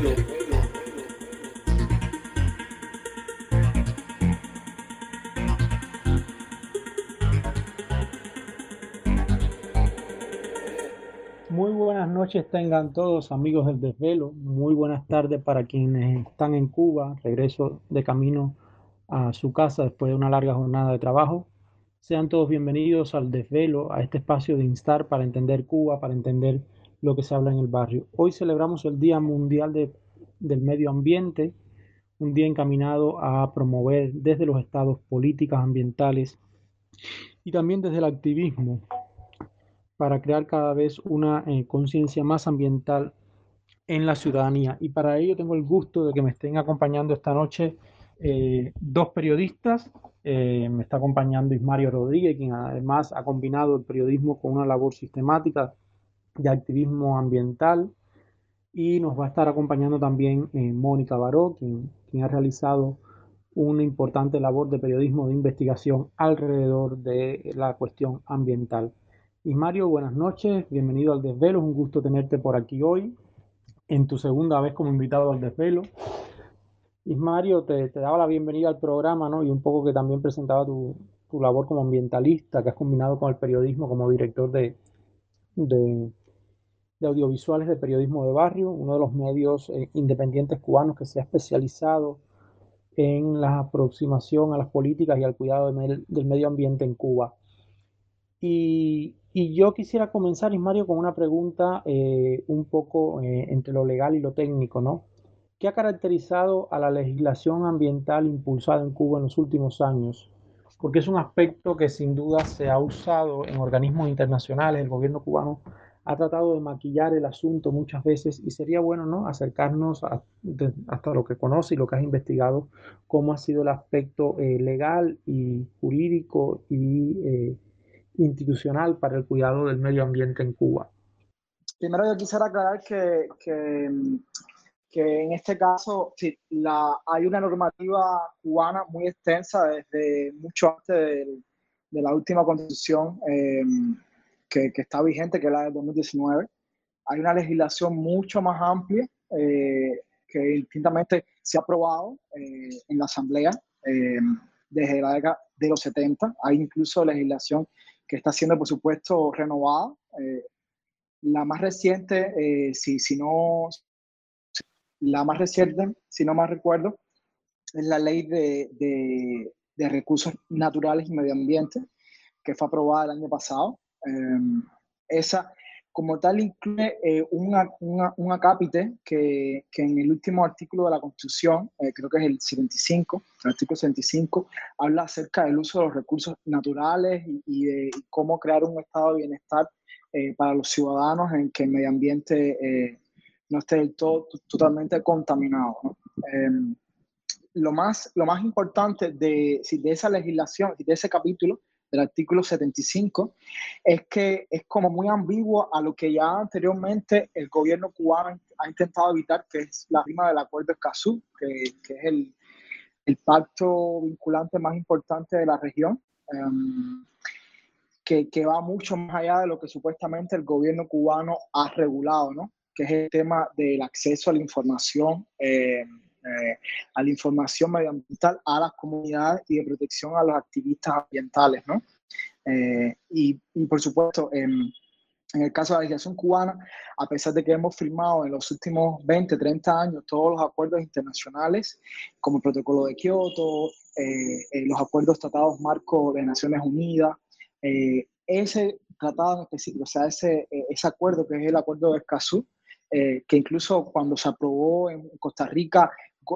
Muy buenas noches tengan todos amigos del desvelo. Muy buenas tardes para quienes están en Cuba. Regreso de camino a su casa después de una larga jornada de trabajo. Sean todos bienvenidos al desvelo, a este espacio de instar para entender Cuba, para entender lo que se habla en el barrio. Hoy celebramos el Día Mundial de, del Medio Ambiente, un día encaminado a promover desde los estados políticas ambientales y también desde el activismo para crear cada vez una eh, conciencia más ambiental en la ciudadanía. Y para ello tengo el gusto de que me estén acompañando esta noche eh, dos periodistas. Eh, me está acompañando Ismario Rodríguez, quien además ha combinado el periodismo con una labor sistemática de activismo ambiental. Y nos va a estar acompañando también eh, Mónica Baró, quien, ha realizado una importante labor de periodismo de investigación alrededor de la cuestión ambiental. Ismario, buenas noches, bienvenido al Desvelo, es un gusto tenerte por aquí hoy, en tu segunda vez como invitado al Desvelo. Ismario, te, te daba la bienvenida al programa, ¿no? Y un poco que también presentaba tu, tu labor como ambientalista, que has combinado con el periodismo como director de, de, de audiovisuales de periodismo de barrio, uno de los medios eh, independientes cubanos que se ha especializado en la aproximación a las políticas y al cuidado de del medio ambiente en Cuba. Y, y, yo quisiera comenzar, Ismario, con una pregunta eh, un poco eh, entre lo legal y lo técnico, ¿no? ¿Qué ha caracterizado a la legislación ambiental impulsada en Cuba en los últimos años? Porque es un aspecto que sin duda se ha usado en organismos internacionales, el gobierno cubano ha tratado de maquillar el asunto muchas veces y sería bueno ¿no? acercarnos a, de, hasta lo que conoce y lo que has investigado, cómo ha sido el aspecto eh, legal y jurídico y eh, institucional para el cuidado del medio ambiente en Cuba. Primero yo quisiera aclarar que, que, que en este caso sí, la, hay una normativa cubana muy extensa desde mucho antes de, de la última constitución. Eh, que, que, está vigente, que es la de 2019. Hay una legislación mucho más amplia eh, que distintamente se ha aprobado eh, en la Asamblea eh, desde la década de los 70. Hay incluso legislación que está siendo, por supuesto, renovada. Eh, la más reciente, si, si no, la más reciente, si no más recuerdo, es la ley de, de, de recursos naturales y medio ambiente, que fue aprobada el año pasado. Eh, esa, como tal, incluye eh, una, una, un acápite que, que, en el último artículo de la Constitución, eh, creo que es el 75, el artículo 75, habla acerca del uso de los recursos naturales y, y de cómo crear un estado de bienestar eh, para los ciudadanos en que el medio ambiente eh, no esté del todo totalmente contaminado. ¿no? Em, lo, más, lo más importante de, de esa legislación, de ese capítulo, del artículo 75, es que es como muy ambiguo a lo que ya anteriormente el gobierno cubano ha intentado evitar, que es la rima del acuerdo Escazú, que, que es el, pacto vinculante más importante de la región, que, que, va mucho más allá de lo que supuestamente el gobierno cubano ha regulado, ¿no? que es el tema del acceso a la información. Eh, eh, a la información medioambiental a las comunidades y de protección a los activistas ambientales, ¿no? Eh, y, y, por supuesto, en, en, el caso de la legislación cubana, a pesar de que hemos firmado en los últimos 20, 30 años todos los acuerdos internacionales, como el Protocolo de Kioto, eh, eh, los acuerdos tratados marco de Naciones Unidas, eh, ese tratado en específico, o sea, ese, ese acuerdo que es el acuerdo de Escazú, eh, que incluso cuando se aprobó en Costa Rica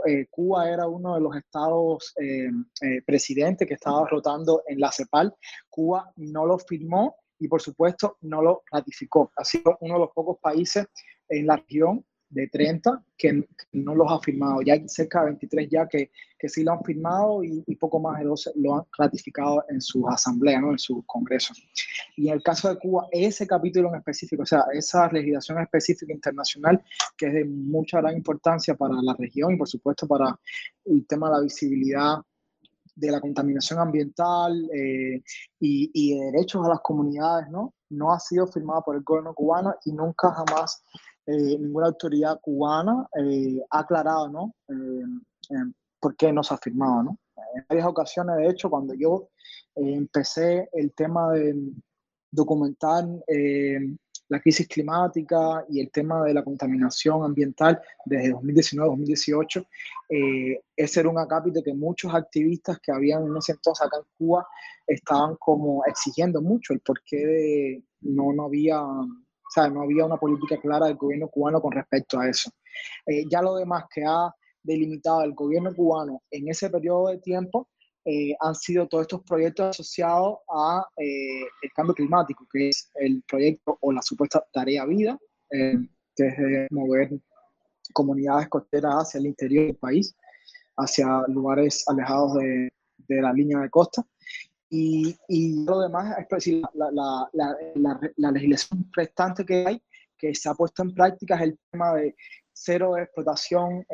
eh, Cuba era uno de los estados eh, eh, presidentes que estaba rotando en la CEPAL. Cuba no lo firmó y por supuesto no lo ratificó. Ha sido uno de los pocos países en la región de 30 que, no los ha firmado. Ya hay cerca de 23 ya que, que sí lo han firmado y, y, poco más de 12 lo han ratificado en sus asambleas, ¿no? en sus congresos. Y en el caso de Cuba, ese capítulo en específico, o sea, esa legislación específica internacional que es de mucha gran importancia para la región y por supuesto para el tema de la visibilidad de la contaminación ambiental eh, y, y, de derechos a las comunidades, ¿no? No ha sido firmada por el gobierno cubano y nunca jamás ninguna autoridad cubana ha aclarado, ¿no? por qué no se ha firmado, ¿no? En varias ocasiones, de hecho, cuando yo empecé el tema de documentar la crisis climática y el tema de la contaminación ambiental desde 2019-2018. Eh, ese era un acápite que muchos activistas que habían en ese entonces acá en Cuba estaban como exigiendo mucho el porqué de no, no había... Sea, no había una política clara del gobierno cubano con respecto a eso. Eh, ya lo demás que ha delimitado el gobierno cubano en ese periodo de tiempo eh, han sido todos estos proyectos asociados a eh, cambio climático, que es el proyecto o la supuesta tarea vida, eh, que es mover comunidades costeras hacia el interior del país, hacia lugares alejados de, de la línea de costa. Y, y lo demás es decir, la, la, la, la, legislación restante que hay, que se ha puesto en práctica, es el tema de cero explotación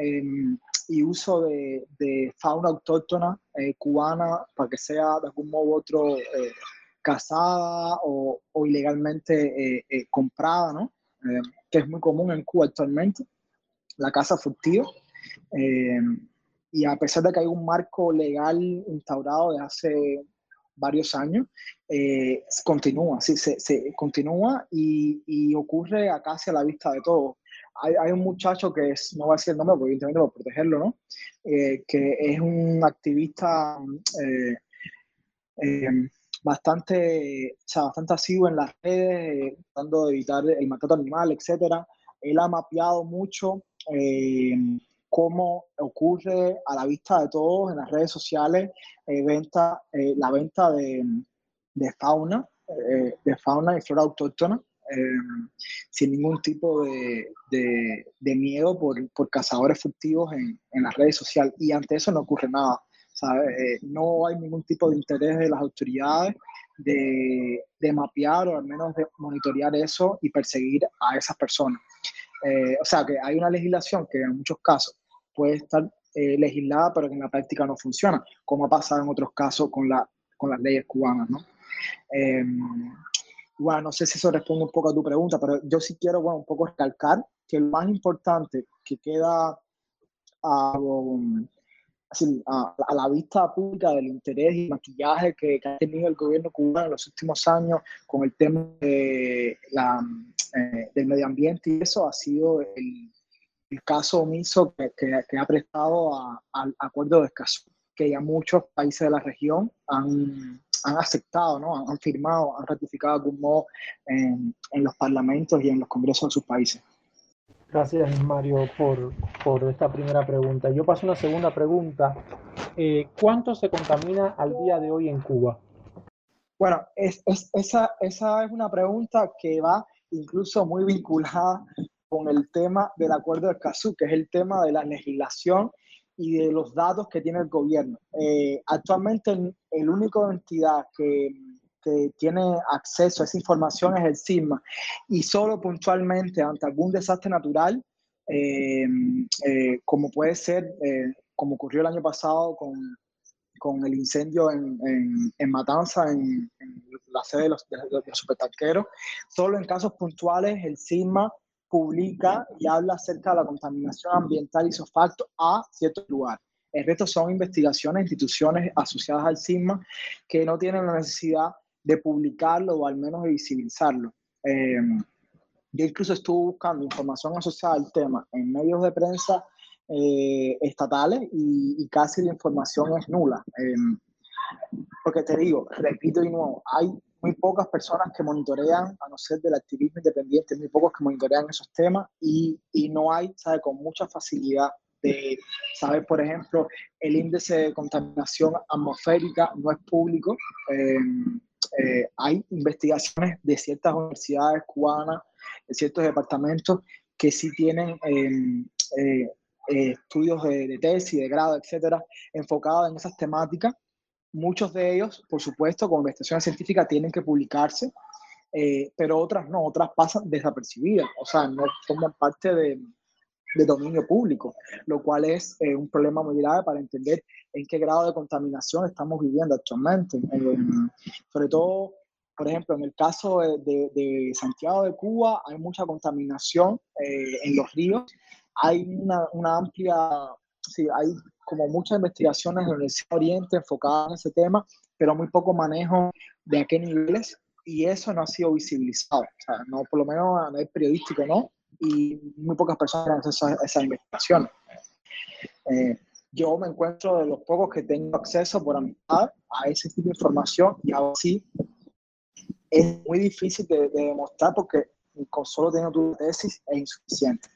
y uso de, de fauna autóctona eh, cubana para que sea de algún modo u otro eh, cazada o, o ilegalmente eh, comprada, ¿no? que es muy común en Cuba actualmente, la caza furtiva. y a pesar de que hay un marco legal instaurado de hace varios años, continúa, sí, se, se continúa y, y, ocurre acá hacia la vista de todos hay, un muchacho que es, no voy a decir el nombre, evidentemente por protegerlo, ¿no? Eh, que es un activista eh, eh, bastante, o sea, bastante asiduo en las redes, tratando de evitar el maltrato animal, etcétera. Él ha mapeado mucho cómo ocurre a la vista de todos en las redes sociales venta, la venta de, fauna, de fauna y flora autóctona sin ningún tipo de, de, miedo por, por, cazadores furtivos en, en, las redes sociales. Y ante eso no ocurre nada. Eh, no hay ningún tipo de interés de las autoridades de, de, mapear o al menos de monitorear eso y perseguir a esas personas. Eh, o sea que hay una legislación que en muchos casos puede estar eh, legislada, pero que en la práctica no funciona, como ha pasado en otros casos con, la, con las leyes cubanas. ¿no? Em, bueno, no sé si eso responde un poco a tu pregunta, pero yo sí quiero bueno, un poco recalcar que lo más importante que queda a, a, la vista pública del interés y maquillaje que, ha tenido el gobierno cubano en los últimos años con el tema de la, eh, del medio ambiente y eso ha sido el, caso omiso que, ha prestado al acuerdo de Escazú, que ya muchos países de la región han han aceptado, ¿no? han, firmado, han ratificado de algún modo en, los parlamentos y en los congresos de sus países. Gracias, Mario, por, por esta primera pregunta. Yo paso a una segunda pregunta. Eh, ¿Cuánto se contamina al día de hoy en Cuba? Bueno, es, es, esa, esa es una pregunta que va incluso muy vinculada con el tema del acuerdo de Escazú, que es el tema de la legislación y de los datos que tiene el gobierno. Eh, actualmente el, único entidad que, que, tiene acceso a esa información es el CISMA y solo puntualmente ante algún desastre natural, eh, eh, como puede ser, como ocurrió el año pasado con, con el incendio en, en, en Matanza, en, la sede de los, de los supertanqueros, solo en casos puntuales el CISMA publica y habla acerca de la contaminación ambiental y facto a ciertos lugares. El resto son investigaciones, instituciones asociadas al CISMA que no tienen la necesidad de publicarlo o al menos de visibilizarlo. Eh, yo incluso estuve buscando información asociada al tema en medios de prensa eh, estatales y, casi la información es nula. Eh, porque te digo, repito de nuevo, hay muy pocas personas que monitorean, a no ser del activismo independiente, muy pocos que monitorean esos temas y, y no hay, ¿sabe? Con mucha facilidad de saber, por ejemplo, el índice de contaminación atmosférica no es público. Em, eh, hay investigaciones de ciertas universidades cubanas, de ciertos departamentos que sí tienen em, eh, eh, estudios de, de, tesis, de grado, etcétera, enfocados en esas temáticas. Muchos de ellos, por supuesto, con investigación científica tienen que publicarse, eh, pero otras no, otras pasan desapercibidas, o sea, no forman parte de, de dominio público, lo cual es eh, un problema muy grave para entender en qué grado de contaminación estamos viviendo actualmente. sobre todo por ejemplo, en el caso de, Santiago de Cuba hay mucha contaminación eh, en los ríos, hay una, una amplia, sí, hay como muchas investigaciones en la Universidad Oriente enfocadas en ese tema, pero muy poco manejo de a qué niveles y eso no ha sido visibilizado, o sea, no, por lo menos a nivel periodístico, ¿no? Y muy pocas personas han hecho esas, esas investigaciones. Eh, yo me encuentro de los pocos que tengo acceso por amistad a ese tipo de información y aún así es muy difícil de, demostrar porque con solo tener tu tesis es insuficiente.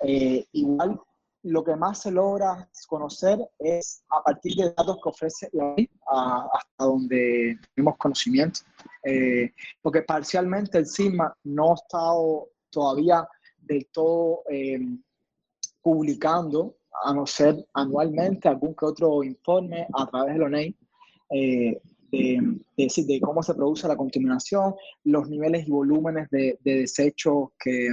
Eh, igual lo que más se logra conocer es a partir de datos que ofrece la ley hasta donde tenemos conocimiento. Eh, porque parcialmente el CISMA no ha estado todavía del todo eh, publicando, a no ser anualmente, algún que otro informe a través de la ley eh, de, de, cómo se produce la contaminación, los niveles y volúmenes de, de desechos que,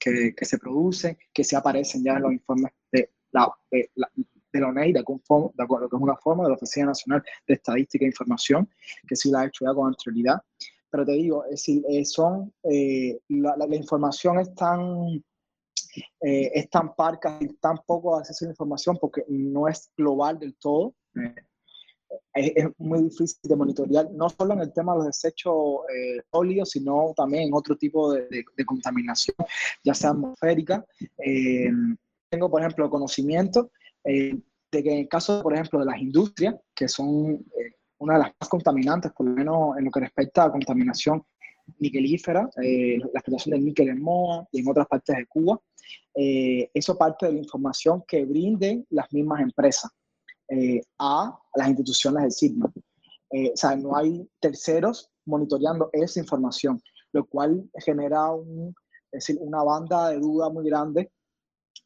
que, que, se producen, que se aparecen ya en los informes de la, de, la, de la ONEI, de, acuerdo, que es una forma de la Oficina Nacional de Estadística e Información, que sí la ha hecho ya con anterioridad. Pero te digo, es decir, eh, son, eh, la, la, información es tan, eh, es tan parca y tan poco acceso a la información porque no es global del todo. Es, es, muy difícil de monitorear, no solo en el tema de los desechos sólidos, sino también en otro tipo de, de, de contaminación, ya sea atmosférica tengo, por ejemplo, conocimiento eh, de que en el caso, por ejemplo, de las industrias, que son eh, una de las más contaminantes, por lo menos en lo que respecta a contaminación niquelífera, eh, la explotación del níquel en Moa y en otras partes de Cuba, eh, eso parte de la información que brinden las mismas empresas eh, a las instituciones del SIGMA. o sea, no hay terceros monitoreando esa información, lo cual genera un, es decir, una banda de duda muy grande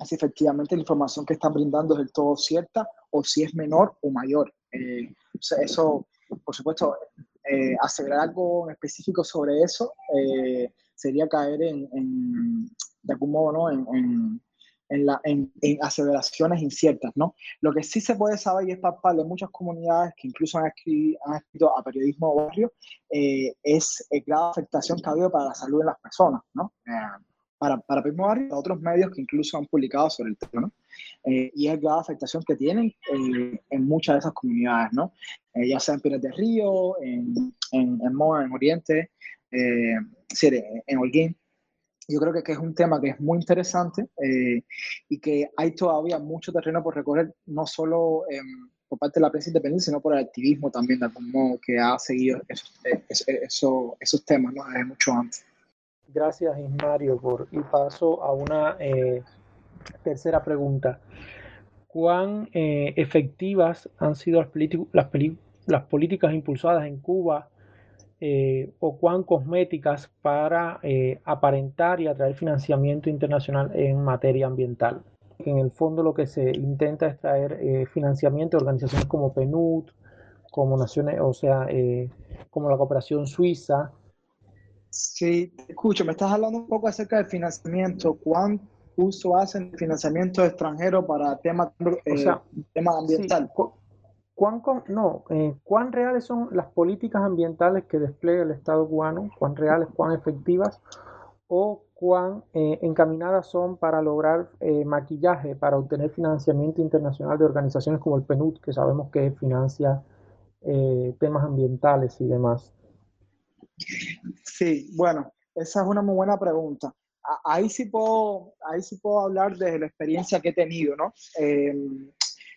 si efectivamente la información que están brindando es del todo cierta o si es menor o mayor. Eh, eso, por supuesto, eh, algo en específico sobre eso eh, sería caer en, en, de algún modo, ¿no? en, en, en, la, en, aseveraciones inciertas. ¿no? Lo que sí se puede saber y es palpable de muchas comunidades que incluso han escrito, han escrito a periodismo barrio eh, es el grado de afectación que ha habido para la salud de las personas. ¿no? Eh, para, para Primo Barrio otros medios que incluso han publicado sobre el tema, ¿no? Eh, y es la afectación que tienen eh, en muchas de esas comunidades, ¿no? Eh, ya sea en Pires de Río, en, en, en Moa, en Oriente, eh, en Holguín. Yo creo que, que, es un tema que es muy interesante eh, y que hay todavía mucho terreno por recorrer, no solo por parte de la prensa independiente, sino por el activismo también, de algún modo, que ha seguido esos, esos, esos temas ¿no? desde mucho antes. Gracias, Ismario, por y paso a una eh, tercera pregunta. ¿Cuán eh, efectivas han sido las, políticas impulsadas en Cuba eh, o cuán cosméticas para eh, aparentar y atraer financiamiento internacional en materia ambiental? En el fondo lo que se intenta es traer financiamiento de organizaciones como PNUD, como Naciones, o sea, como la Cooperación Suiza, Sí, te escucho. Me estás hablando un poco acerca del financiamiento. ¿Cuán uso hacen financiamiento extranjero para temas eh, o sea, tema ambiental? Sí. ¿Cuán, no, eh, ¿Cuán reales son las políticas ambientales que despliega el Estado cubano? ¿Cuán reales, cuán efectivas? ¿O cuán eh, encaminadas son para lograr eh, maquillaje, para obtener financiamiento internacional de organizaciones como el PNUD, que sabemos que financia eh, temas ambientales y demás? Sí, bueno, esa es una muy buena pregunta. Ahí sí puedo, ahí sí puedo hablar de la experiencia que he tenido, ¿no? Eh,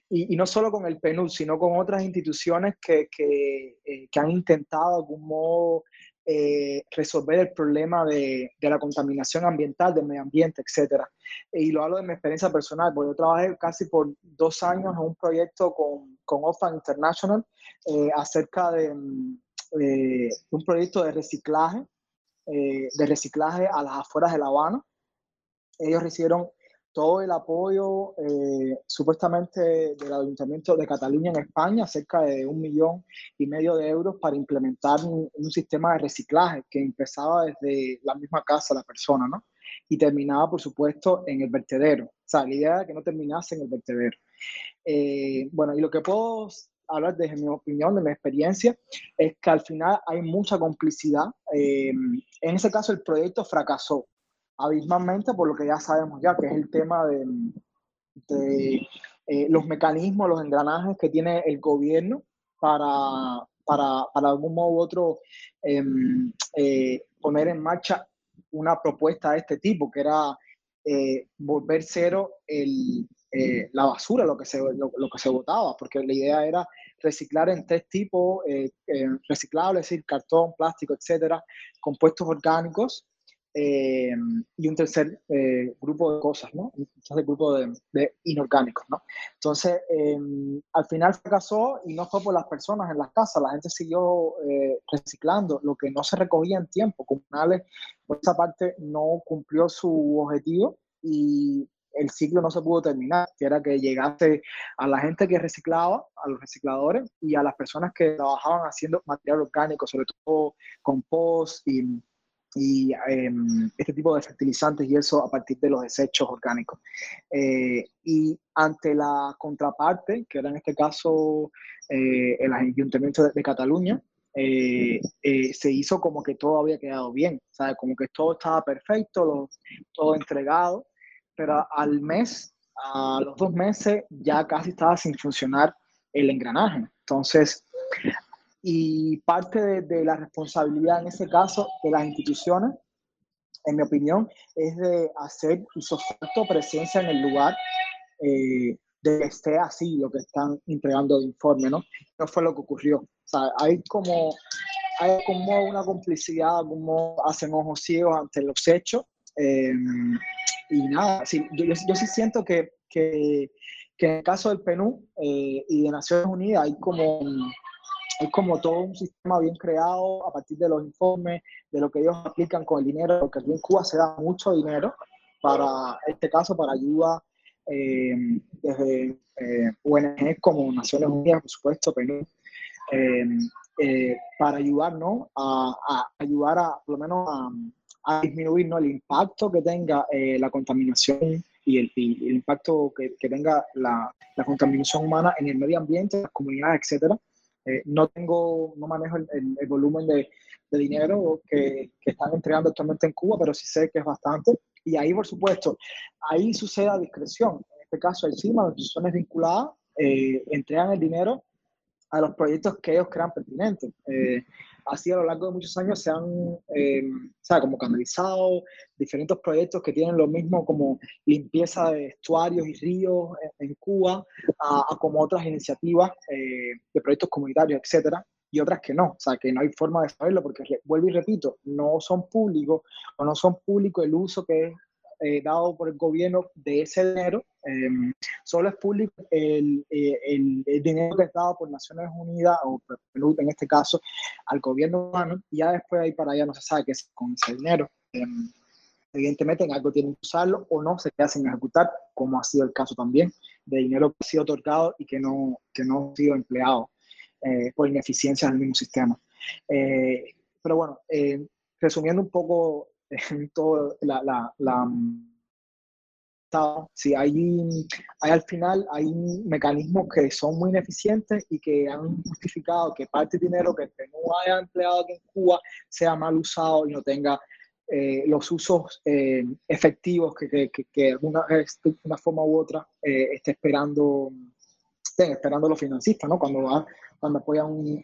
y, y, no solo con el PNUD, sino con otras instituciones que, que, eh, que han intentado de algún modo eh, resolver el problema de, de, la contaminación ambiental, del medio ambiente, etc. Y lo hablo de mi experiencia personal, porque yo trabajé casi por dos años en un proyecto con, con Oxfam International eh, acerca de eh, un proyecto de reciclaje, eh, de reciclaje a las afueras de La Habana. Ellos recibieron todo el apoyo eh, supuestamente del Ayuntamiento de Cataluña en España, cerca de un millón y medio de euros para implementar un, sistema de reciclaje que empezaba desde la misma casa la persona, ¿no? Y terminaba, por supuesto, en el vertedero. O sea, la idea era que no terminase en el vertedero. Eh, bueno, y lo que puedo hablar desde mi opinión, de mi experiencia, es que al final hay mucha complicidad. en ese caso, el proyecto fracasó abismalmente por lo que ya sabemos ya, que es el tema de, de los mecanismos, los engranajes que tiene el gobierno para, para, para algún modo u otro em, eh, poner en marcha una propuesta de este tipo, que era eh, volver cero el, eh, la basura, lo que, se, lo, que se votaba, porque la idea era reciclar en tres tipos, reciclables, es decir, cartón, plástico, etcétera, compuestos orgánicos, eh, y un tercer eh, grupo de cosas, ¿no? Un tercer grupo de, de inorgánicos, ¿no? Entonces, eh, al final fracasó y no fue por las personas en las casas, la gente siguió reciclando, lo que no se recogía en tiempo. Comunales, por esa parte, no cumplió su objetivo y el ciclo no se pudo terminar, que era que llegase a la gente que reciclaba, a los recicladores y a las personas que trabajaban haciendo material orgánico, sobre todo compost y y em, este tipo de fertilizantes y eso a partir de los desechos orgánicos. Eh, y ante la contraparte, que era en este caso eh, el Ayuntamiento de, Cataluña, eh, se hizo como que todo había quedado bien, ¿sabes? como que todo estaba perfecto, todo entregado, pero al mes, a los dos meses, ya casi estaba sin funcionar el engranaje. Entonces, y parte de, la responsabilidad en ese caso de las instituciones, en mi opinión, es de hacer su presencia en el lugar eh, de que esté así lo que están entregando de informe, ¿no? No fue lo que ocurrió. O sea, hay como, hay como una complicidad, como hacen ojos ciegos ante los hechos. Eh, y nada, sí, yo, yo, sí siento que, que, que, en el caso del PNU eh, y de Naciones Unidas hay como es como todo un sistema bien creado a partir de los informes, de lo que ellos aplican con el dinero, porque aquí en Cuba se da mucho dinero para este caso, para ayuda eh, desde eh, ONG como Naciones Unidas, por supuesto, Perú, eh, eh, para ayudar, ¿no? A, ayudar a, lo menos, a, a disminuir el impacto que tenga la contaminación y el, y el impacto que, tenga la, la, contaminación humana en el medio ambiente, las comunidades, etcétera. Eh, no tengo, no manejo el, volumen de, dinero que, están entregando actualmente en Cuba, pero sí sé que es bastante. Y ahí, por supuesto, ahí sucede a discreción. En este caso, el CIMA, las instituciones vinculadas, eh, entregan el dinero a los proyectos que ellos crean pertinentes. Eh, así a lo largo de muchos años se han, eh, sea, como canalizado diferentes proyectos que tienen lo mismo como limpieza de estuarios y ríos en, en Cuba, a, a, como otras iniciativas eh, de proyectos comunitarios, etcétera, y otras que no, o sea, que no hay forma de saberlo, porque vuelvo y repito, no son públicos o no son públicos el uso que eh, dado por el gobierno de ese dinero, eh, solo es público el, eh, el, el, dinero que es dado por Naciones Unidas, o en este caso, al gobierno humano, y ya después de ahí para allá no se sabe qué es con ese dinero. Em, evidentemente en algo tienen que usarlo o no se queda sin ejecutar, como ha sido el caso también de dinero que ha sido otorgado y que no, que no ha sido empleado eh, por ineficiencias del mismo sistema. Eh, pero bueno, eh, resumiendo un poco en todo la, la, la sí, hay, hay, al final hay mecanismos que son muy ineficientes y que han justificado que parte del dinero que no haya empleado aquí en Cuba sea mal usado y no tenga eh, los usos eh, efectivos que, que, que, que alguna, una forma u otra eh, esté esperando, estén esperando los financistas, ¿no? Cuando cuando apoyan un,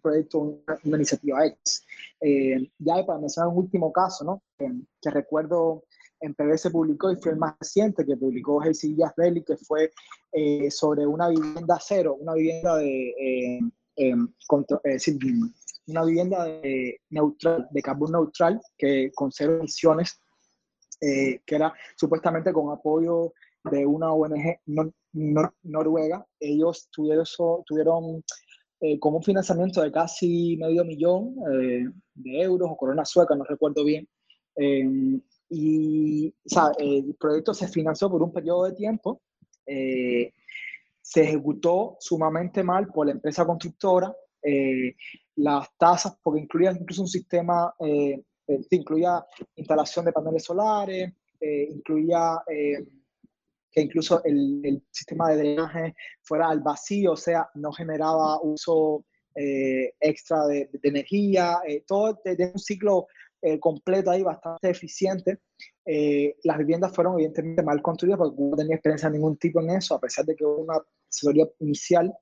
proyecto, una, iniciativa X. Eh, ya para mencionar un último caso, ¿no? Que, que recuerdo en PB se publicó y fue el más reciente que publicó Jesús Belli, que fue eh, sobre una vivienda cero, una vivienda de, eh, em, una vivienda de, neutral, de carbono neutral, que con cero emisiones, eh, que era supuestamente con apoyo de una ONG nor, noruega. Ellos tuvieron, tuvieron eh, como un financiamiento de casi medio millón eh, de euros o coronas suecas, no recuerdo bien. Eh, y o sea, el proyecto se financió por un periodo de tiempo, eh, se ejecutó sumamente mal por la empresa constructora, eh, las tasas, porque incluía incluso un sistema, eh, incluía instalación de paneles solares, incluía que incluso el, sistema de drenaje fuera al vacío, o sea, no generaba uso eh, extra de, energía, eh, todo desde un ciclo eh, completo ahí bastante eficiente. las viviendas fueron evidentemente mal construidas porque no tenía experiencia de ningún tipo en eso, a pesar de que hubo una asesoría inicial.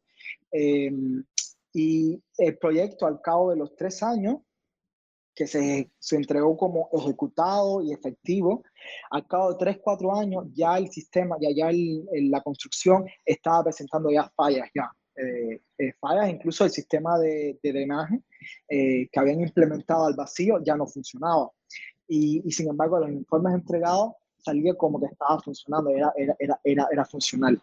y el proyecto al cabo de los tres años que se, se, entregó como ejecutado y efectivo. Al cabo de 3, 4 años, ya el sistema, ya, ya el, la construcción estaba presentando ya fallas, ya. Eh, eh, fallas, incluso el sistema de, de drenaje eh, que habían implementado al vacío ya no funcionaba. Y, y, sin embargo, los informes entregados salía como que estaba funcionando, era, era, era, era, era funcional.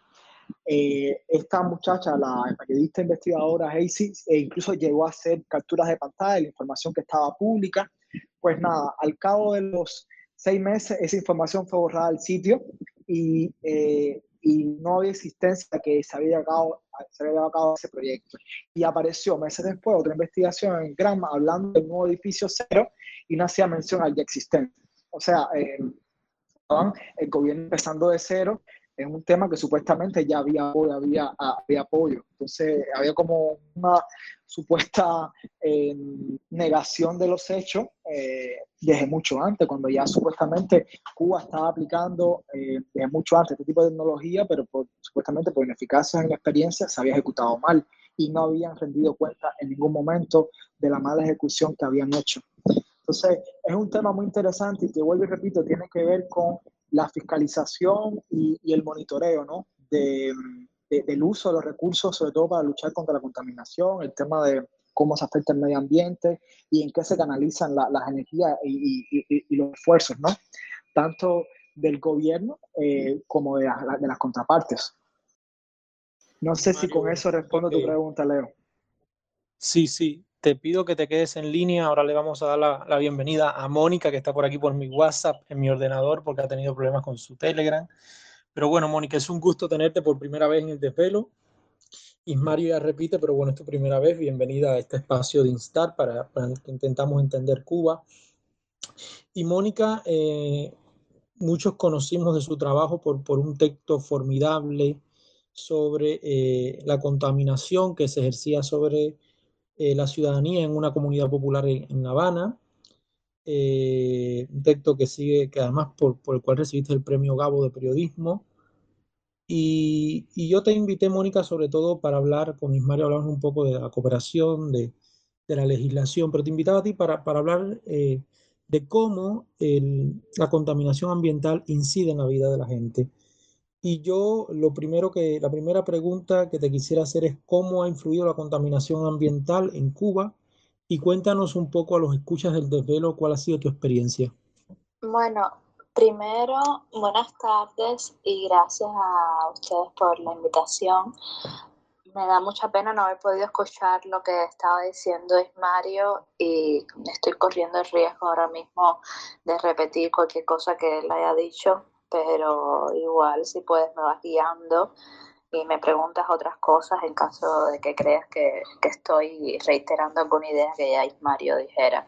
Eh, esta muchacha, la periodista investigadora Hazy, e incluso llegó a hacer capturas de pantalla, la información que estaba pública. Pues nada, al cabo de los seis meses, esa información fue borrada del sitio y, eh, y no había existencia que se había, llevado, se había llevado a cabo ese proyecto. Y apareció meses después otra investigación en Granma hablando del nuevo edificio cero y no hacía mención al ya existente. O sea, eh, el gobierno empezando de cero es un tema que supuestamente ya había, había, había apoyo. Entonces, había como una supuesta eh, negación de los hechos eh, desde mucho antes, cuando ya supuestamente Cuba estaba aplicando eh, desde mucho antes este tipo de tecnología, pero supuestamente por ineficacia en la experiencia se había ejecutado mal y no habían rendido cuenta en ningún momento de la mala ejecución que habían hecho. Entonces, es un tema muy interesante y que, vuelvo y repito, tiene que ver con la fiscalización y, el monitoreo ¿no? de, del uso de los recursos, sobre todo para luchar contra la contaminación, el tema de cómo se afecta el medio ambiente y en qué se canalizan las energías y, los esfuerzos, ¿no? tanto del gobierno eh, como de, de, las contrapartes. No sé si con eso respondo tu pregunta, Leo. Sí, sí. Te pido que te quedes en línea. Ahora le vamos a dar la, bienvenida a Mónica, que está por aquí por mi WhatsApp, en mi ordenador, porque ha tenido problemas con su Telegram. Pero bueno, Mónica, es un gusto tenerte por primera vez en el desvelo. Ismario ya repite, pero bueno, es tu primera vez. Bienvenida a este espacio de Instar para, que intentamos entender Cuba. Y Mónica, eh, muchos conocimos de su trabajo por, por un texto formidable sobre eh, la contaminación que se ejercía sobre eh, la ciudadanía en una comunidad popular en, La Habana. Eh, un texto que sigue, que además por, por, el cual recibiste el premio Gabo de periodismo. Y, y, yo te invité, Mónica, sobre todo para hablar con Ismario, hablamos un poco de la cooperación, de, de la legislación, pero te invitaba a ti para, para hablar eh, de cómo la contaminación ambiental incide en la vida de la gente. Y yo lo primero que, la primera pregunta que te quisiera hacer es cómo ha influido la contaminación ambiental en Cuba y cuéntanos un poco a los escuchas del desvelo cuál ha sido tu experiencia. Bueno, primero, buenas tardes y gracias a ustedes por la invitación. Me da mucha pena no haber podido escuchar lo que estaba diciendo Ismario y estoy corriendo el riesgo ahora mismo de repetir cualquier cosa que él haya dicho pero igual si puedes me vas guiando y me preguntas otras cosas en caso de que creas que, que estoy reiterando alguna idea que ya Mario dijera.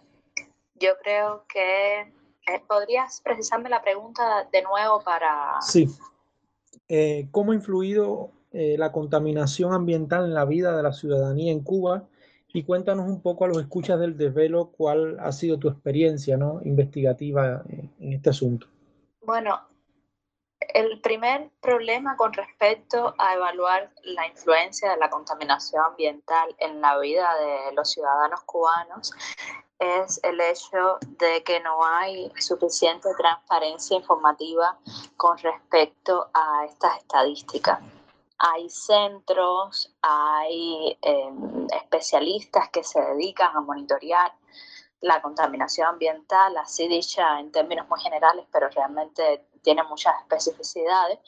Yo creo que eh, podrías precisarme la pregunta de nuevo para... Sí. Eh, ¿Cómo ha influido eh, la contaminación ambiental en la vida de la ciudadanía en Cuba? Y cuéntanos un poco a los escuchas del desvelo cuál ha sido tu experiencia ¿no? investigativa en este asunto. Bueno, el primer problema con respecto a evaluar la influencia de la contaminación ambiental en la vida de los ciudadanos cubanos es el hecho de que no hay suficiente transparencia informativa con respecto a estas estadísticas. Hay centros, hay em, especialistas que se dedican a monitorear la contaminación ambiental, así dicha en términos muy generales, pero realmente tiene muchas especificidades,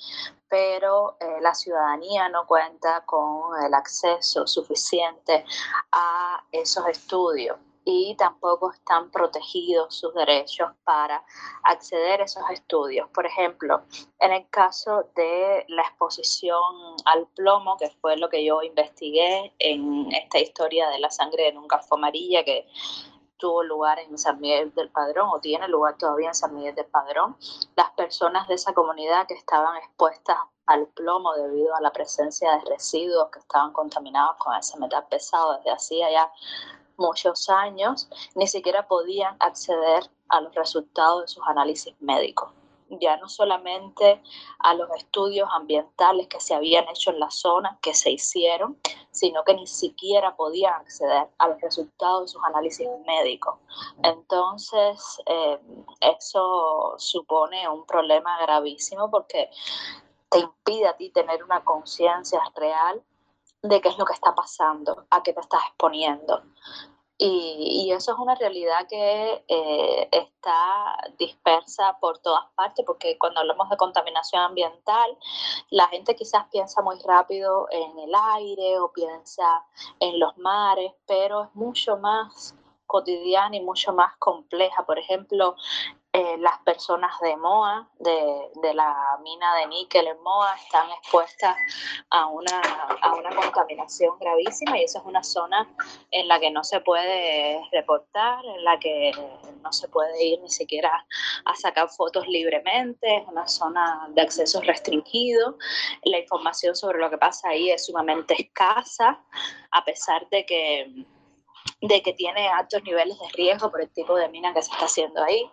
pero eh, la ciudadanía no cuenta con el acceso suficiente a esos estudios y tampoco están protegidos sus derechos para acceder a esos estudios. Por ejemplo, en el caso de la exposición al plomo, que fue lo que yo investigué en esta historia de la sangre de nunca fue amarilla, que tuvo lugar en San Miguel del Padrón o tiene lugar todavía en San Miguel del Padrón. Las personas de esa comunidad que estaban expuestas al plomo debido a la presencia de residuos que estaban contaminados con ese metal pesado desde hacía ya muchos años, ni siquiera podían acceder a los resultados de sus análisis médicos ya no solamente a los estudios ambientales que se habían hecho en la zona, que se hicieron, sino que ni siquiera podían acceder a los resultados de sus análisis médicos. Entonces, eh, eso supone un problema gravísimo porque te impide a ti tener una conciencia real de qué es lo que está pasando, a qué te estás exponiendo. Y, eso es una realidad que eh, está dispersa por todas partes, porque cuando hablamos de contaminación ambiental, la gente quizás piensa muy rápido en el aire o piensa en los mares, pero es mucho más cotidiana y mucho más compleja. Por ejemplo, eh, las personas de MOA, de, de, la mina de níquel en MOA, están expuestas a una, a una contaminación gravísima y esa es una zona en la que no se puede reportar, en la que no se puede ir ni siquiera a sacar fotos libremente, es una zona de acceso restringido, la información sobre lo que pasa ahí es sumamente escasa, a pesar de que de que tiene altos niveles de riesgo por el tipo de mina que se está haciendo ahí.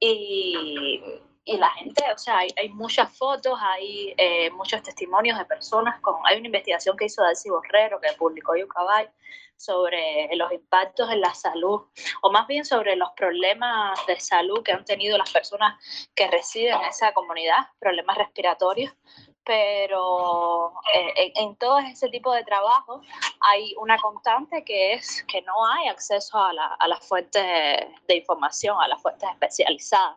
Y, y la gente, o sea, hay, hay muchas fotos, hay eh, muchos testimonios de personas con, hay una investigación que hizo Darcy Borrero que publicó Yucabay sobre los impactos en la salud, o más bien sobre los problemas de salud que han tenido las personas que residen en esa comunidad, problemas respiratorios, pero eh, en, todo ese tipo de trabajo hay una constante que es que no hay acceso a, la, a las fuentes de información, a las fuentes especializadas.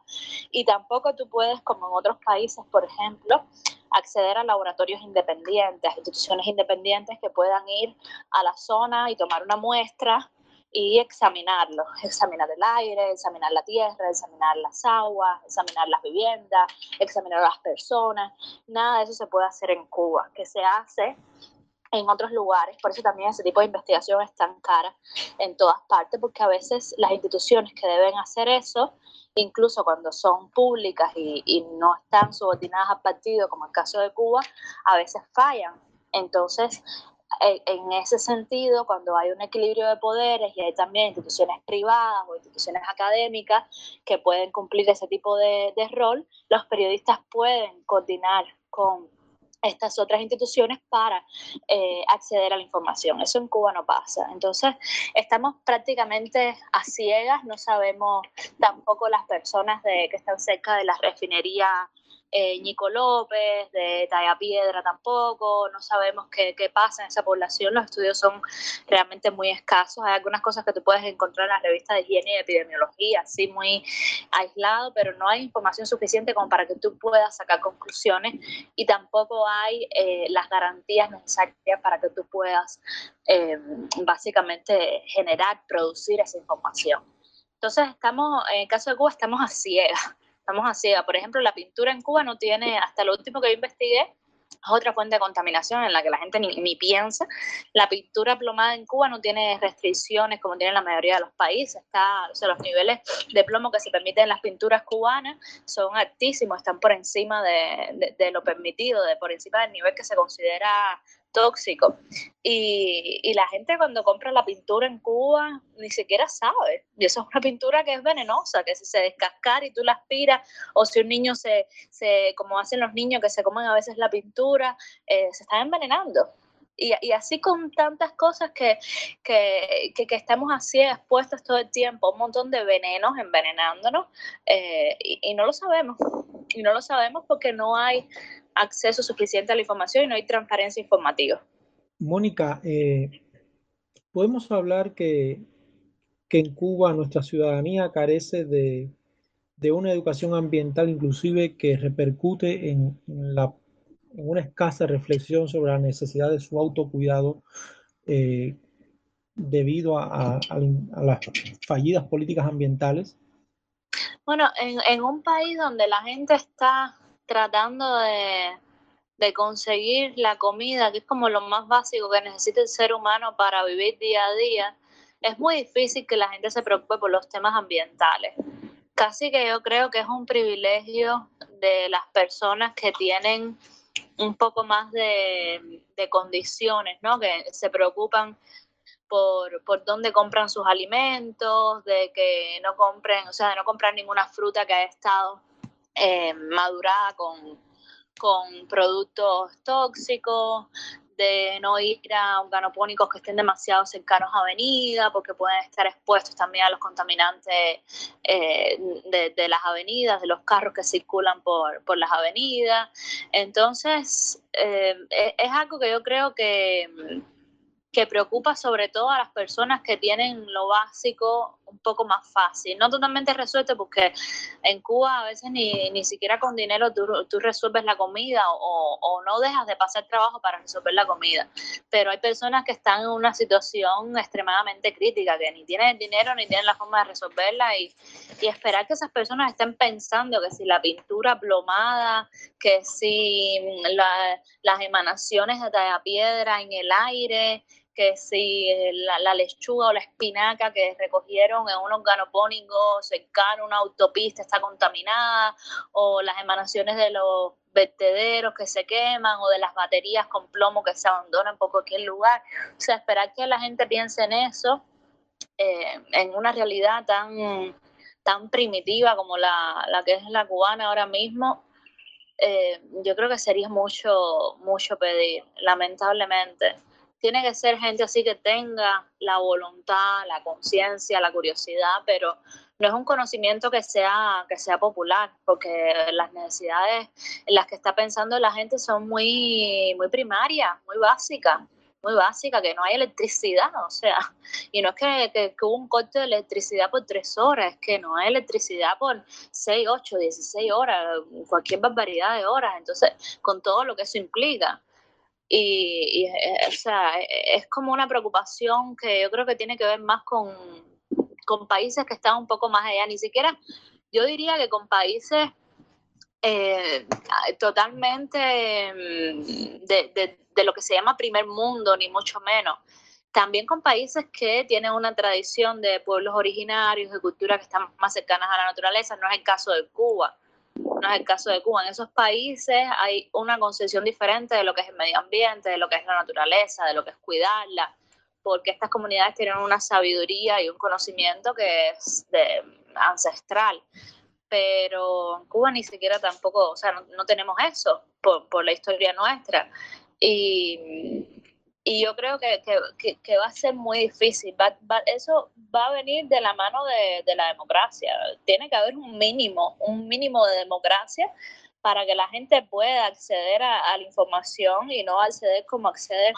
Y tampoco tú puedes, como en otros países, por ejemplo, acceder a laboratorios independientes, instituciones independientes que puedan ir a la zona y tomar una muestra y examinarlo, examinar el aire, examinar la tierra, examinar las aguas, examinar las viviendas, examinar las personas. Nada de eso se puede hacer en Cuba, que se hace en otros lugares, por eso también ese tipo de investigación es tan cara en todas partes, porque a veces las instituciones que deben hacer eso, incluso cuando son públicas y, y no están subordinadas al partido, como el caso de Cuba, a veces fallan. Entonces, en ese sentido, cuando hay un equilibrio de poderes y hay también instituciones privadas o instituciones académicas que pueden cumplir ese tipo de, rol, los periodistas pueden coordinar con estas otras instituciones para eh, acceder a la información. Eso en Cuba no pasa. Entonces, estamos prácticamente a ciegas, no sabemos tampoco las personas de, que están cerca de la refinería eh, Ñico López, de Talla Piedra tampoco, no sabemos qué, qué, pasa en esa población, los estudios son realmente muy escasos, hay algunas cosas que tú puedes encontrar en la revista de higiene y epidemiología, así muy aislado, pero no hay información suficiente como para que tú puedas sacar conclusiones y tampoco hay eh, las garantías necesarias para que tú puedas eh, básicamente generar, producir esa información. Entonces estamos, en el caso de Cuba, estamos a ciegas estamos así. Por ejemplo, la pintura en Cuba no tiene, hasta lo último que yo investigué, es otra fuente de contaminación en la que la gente ni, piensa. La pintura plomada en Cuba no tiene restricciones como tiene la mayoría de los países. Está, o sea, los niveles de plomo que se permiten en las pinturas cubanas son altísimos, están por encima de, de lo permitido, de por encima del nivel que se considera tóxico. Y, y, la gente cuando compra la pintura en Cuba ni siquiera sabe. Y eso es una pintura que es venenosa, que si se descascara y tú la aspiras, o si un niño se, se como hacen los niños que se comen a veces la pintura, eh, se están envenenando. Y, y, así con tantas cosas que, que, que, estamos así expuestos todo el tiempo, un montón de venenos envenenándonos, eh, y no lo sabemos. Y no lo sabemos porque no hay acceso suficiente a la información y no hay transparencia informativa. Mónica, eh, podemos hablar que, que, en Cuba nuestra ciudadanía carece de, de, una educación ambiental inclusive que repercute en, la, una escasa reflexión sobre la necesidad de su autocuidado eh, debido a, las fallidas políticas ambientales? Bueno, en, en un país donde la gente está tratando de, de, conseguir la comida, que es como lo más básico que necesita el ser humano para vivir día a día, es muy difícil que la gente se preocupe por los temas ambientales. Casi que yo creo que es un privilegio de las personas que tienen un poco más de, condiciones, ¿no? Que se preocupan por, por dónde compran sus alimentos, de que no compren, o sea, de no comprar ninguna fruta que haya estado eh, madurada con, con productos tóxicos, de no ir a organopónicos que estén demasiado cercanos a avenida, porque pueden estar expuestos también a los contaminantes eh, de, las avenidas, de los carros que circulan por, por las avenidas. Entonces, eh, e, es algo que yo creo que que preocupa sobre todo a las personas que tienen lo básico un poco más fácil, no totalmente resuelto porque en Cuba a veces ni, ni siquiera con dinero tú, tú resuelves la comida o, o, no dejas de pasar trabajo para resolver la comida, pero hay personas que están en una situación extremadamente crítica, que ni tienen el dinero ni tienen la forma de resolverla y, y esperar que esas personas estén pensando que si la pintura plomada, que si la, las emanaciones de piedra en el aire, que si la, lechuga o la espinaca que recogieron en un organopónico cercano una autopista está contaminada, o las emanaciones de los vertederos que se queman, o de las baterías con plomo que se abandonan por cualquier lugar. O sea, esperar que la gente piense en eso, eh, en una realidad tan, tan primitiva como la, la que es la cubana ahora mismo, eh, yo creo que sería mucho, mucho pedir, lamentablemente tiene que ser gente así que tenga la voluntad, la conciencia, la curiosidad, pero no es un conocimiento que sea, que sea popular, porque las necesidades en las que está pensando la gente son muy, muy primarias, muy básicas muy básicas, que no hay electricidad, o sea, y no es que, que, hubo un corte de electricidad por tres horas, es que no hay electricidad por seis, ocho, dieciséis horas, cualquier barbaridad de horas, entonces, con todo lo que eso implica. Y, eh, o sea, es como una preocupación que yo creo que tiene que ver más con, con países que están un poco más allá, ni siquiera, yo diría que con países eh, totalmente mm, de, de, de, lo que se llama primer mundo, ni mucho menos. También con países que tienen una tradición de pueblos originarios, de culturas que están más cercanas a la naturaleza, no es el caso de Cuba no es el caso de Cuba. En esos países hay una concepción diferente de lo que es el medio ambiente, de lo que es la naturaleza, de lo que es cuidarla, porque estas comunidades tienen una sabiduría y un conocimiento que es de, ancestral. Pero en Cuba ni siquiera tampoco, o sea, no, tenemos eso por, por la historia nuestra. Y y yo creo que, que, que, va a ser muy difícil. Va, eso va a venir de la mano de, de, la democracia. Tiene que haber un mínimo, un mínimo de democracia para que la gente pueda acceder a, la información y no acceder como acceder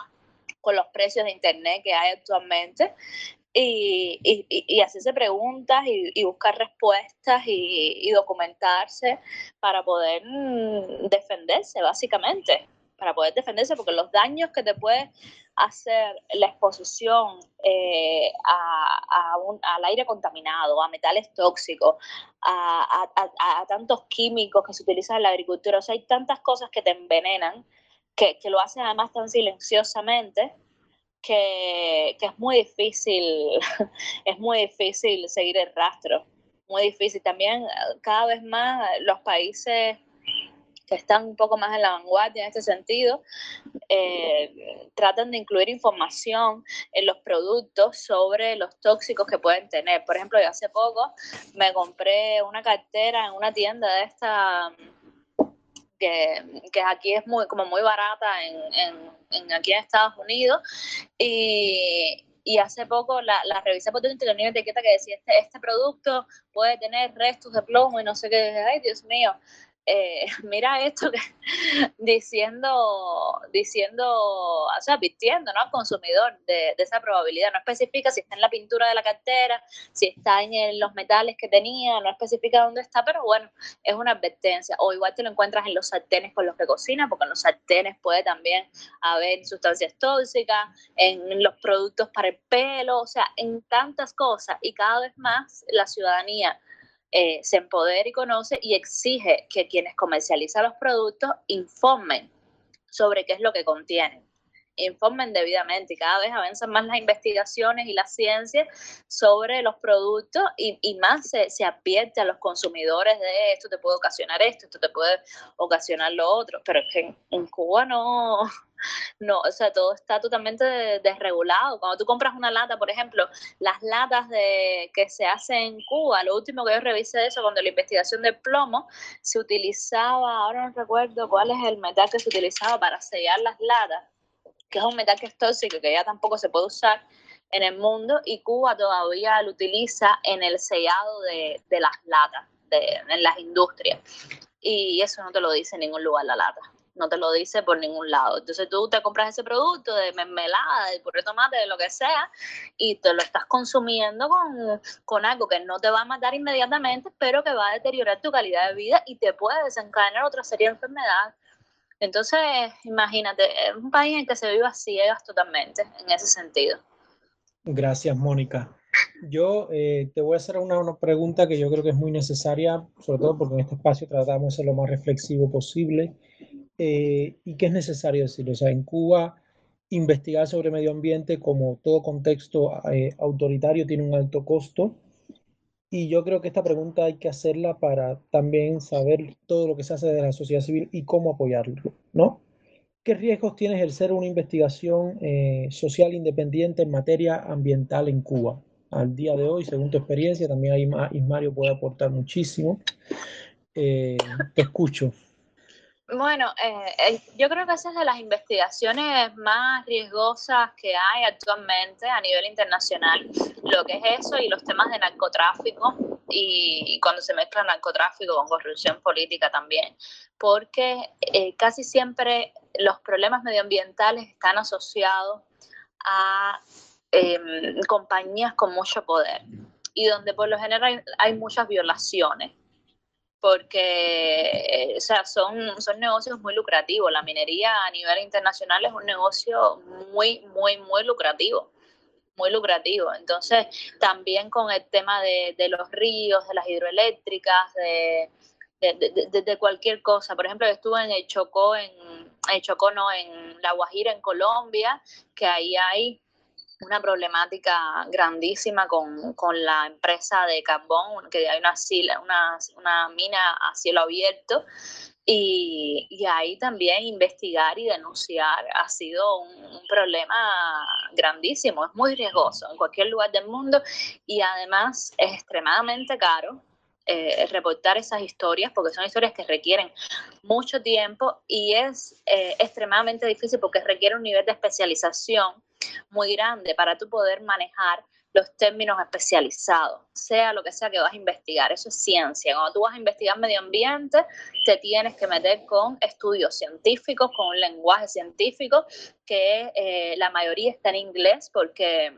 con los precios de Internet que hay actualmente. Y, y, y, hacerse preguntas y, buscar respuestas y, documentarse para poder mm, defenderse, básicamente para poder defenderse, porque los daños que te puede hacer la exposición eh, a, al aire contaminado, a metales tóxicos, a, a, tantos químicos que se utilizan en la agricultura, o sea, hay tantas cosas que te envenenan, que, que lo hacen además tan silenciosamente, que, que, es muy difícil, es muy difícil seguir el rastro, muy difícil. También cada vez más los países que están un poco más en la vanguardia en este sentido, eh, tratan de incluir información en los productos sobre los tóxicos que pueden tener. Por ejemplo, yo hace poco me compré una cartera en una tienda de esta que, que, aquí es muy como muy barata en, en, aquí en Estados Unidos y, y hace poco la, la revisé por dentro y tenía una etiqueta que decía este, este producto puede tener restos de plomo y no sé qué, ay Dios mío, eh, mira esto que diciendo, diciendo, o sea, advirtiendo ¿no? al consumidor de, esa probabilidad. No especifica si está en la pintura de la cartera, si está en los metales que tenía, no especifica dónde está, pero bueno, es una advertencia. O igual te lo encuentras en los sartenes con los que cocina, porque en los sartenes puede también haber sustancias tóxicas, en los productos para el pelo, o sea, en tantas cosas. Y cada vez más la ciudadanía eh, se empodera y conoce y exige que quienes comercializan los productos informen sobre qué es lo que contienen. Informen debidamente y cada vez avanzan más las investigaciones y la ciencia sobre los productos y, y más se, se, advierte a los consumidores de esto te puede ocasionar esto, esto te puede ocasionar lo otro, pero es que en Cuba no, no, o sea, todo está totalmente desregulado. Cuando tú compras una lata, por ejemplo, las latas de, que se hacen en Cuba, lo último que yo revisé de eso, cuando la investigación del plomo, se utilizaba, ahora no recuerdo cuál es el metal que se utilizaba para sellar las latas, que es un metal que es tóxico, que ya tampoco se puede usar en el mundo, y Cuba todavía lo utiliza en el sellado de, de las latas, de, en las industrias. Y eso no te lo dice en ningún lugar la lata no te lo dice por ningún lado. Entonces tú te compras ese producto de mermelada, de puré de tomate, de lo que sea, y te lo estás consumiendo con, con, algo que no te va a matar inmediatamente, pero que va a deteriorar tu calidad de vida y te puede desencadenar otra serie de enfermedades. Entonces, imagínate, es un país en que se vive ciegas totalmente, en ese sentido. Gracias, Mónica. Yo eh, te voy a hacer una, pregunta que yo creo que es muy necesaria, sobre todo porque en este espacio tratamos de ser lo más reflexivo posible eh, y qué es necesario decir. O sea, en Cuba investigar sobre medio ambiente, como todo contexto eh, autoritario, tiene un alto costo. Y yo creo que esta pregunta hay que hacerla para también saber todo lo que se hace desde la sociedad civil y cómo apoyarlo, ¿no? ¿Qué riesgos tiene ejercer una investigación eh, social independiente en materia ambiental en Cuba? Al día de hoy, según tu experiencia, también ahí Ismario puede aportar muchísimo. te escucho. Bueno, eh, eh, yo creo que esa es de las investigaciones más riesgosas que hay actualmente a nivel internacional, lo que es eso y los temas de narcotráfico y, cuando se mezcla narcotráfico con corrupción política también, porque eh, casi siempre los problemas medioambientales están asociados a em, compañías con mucho poder y donde por lo general hay muchas violaciones porque o sea, son, son negocios muy lucrativos. La minería a nivel internacional es un negocio muy, muy, muy lucrativo muy lucrativo. Entonces, también con el tema de, de los ríos, de las hidroeléctricas, de, de, de, cualquier cosa. Por ejemplo, estuve en el Chocó, en, el Chocó no, en La Guajira, en Colombia, que ahí hay una problemática grandísima con, con, la empresa de carbón, que hay una, una, una mina a cielo abierto, y, y, ahí también investigar y denunciar ha sido un, problema grandísimo, es muy riesgoso en cualquier lugar del mundo y además es extremadamente caro. Eh, reportar esas historias porque son historias que requieren mucho tiempo y es eh, extremadamente difícil porque requiere un nivel de especialización muy grande para tú poder manejar los términos especializados, sea lo que sea que vas a investigar. Eso es ciencia. Cuando tú vas a investigar medio ambiente, te tienes que meter con estudios científicos, con un lenguaje científico, que eh, la mayoría está en inglés porque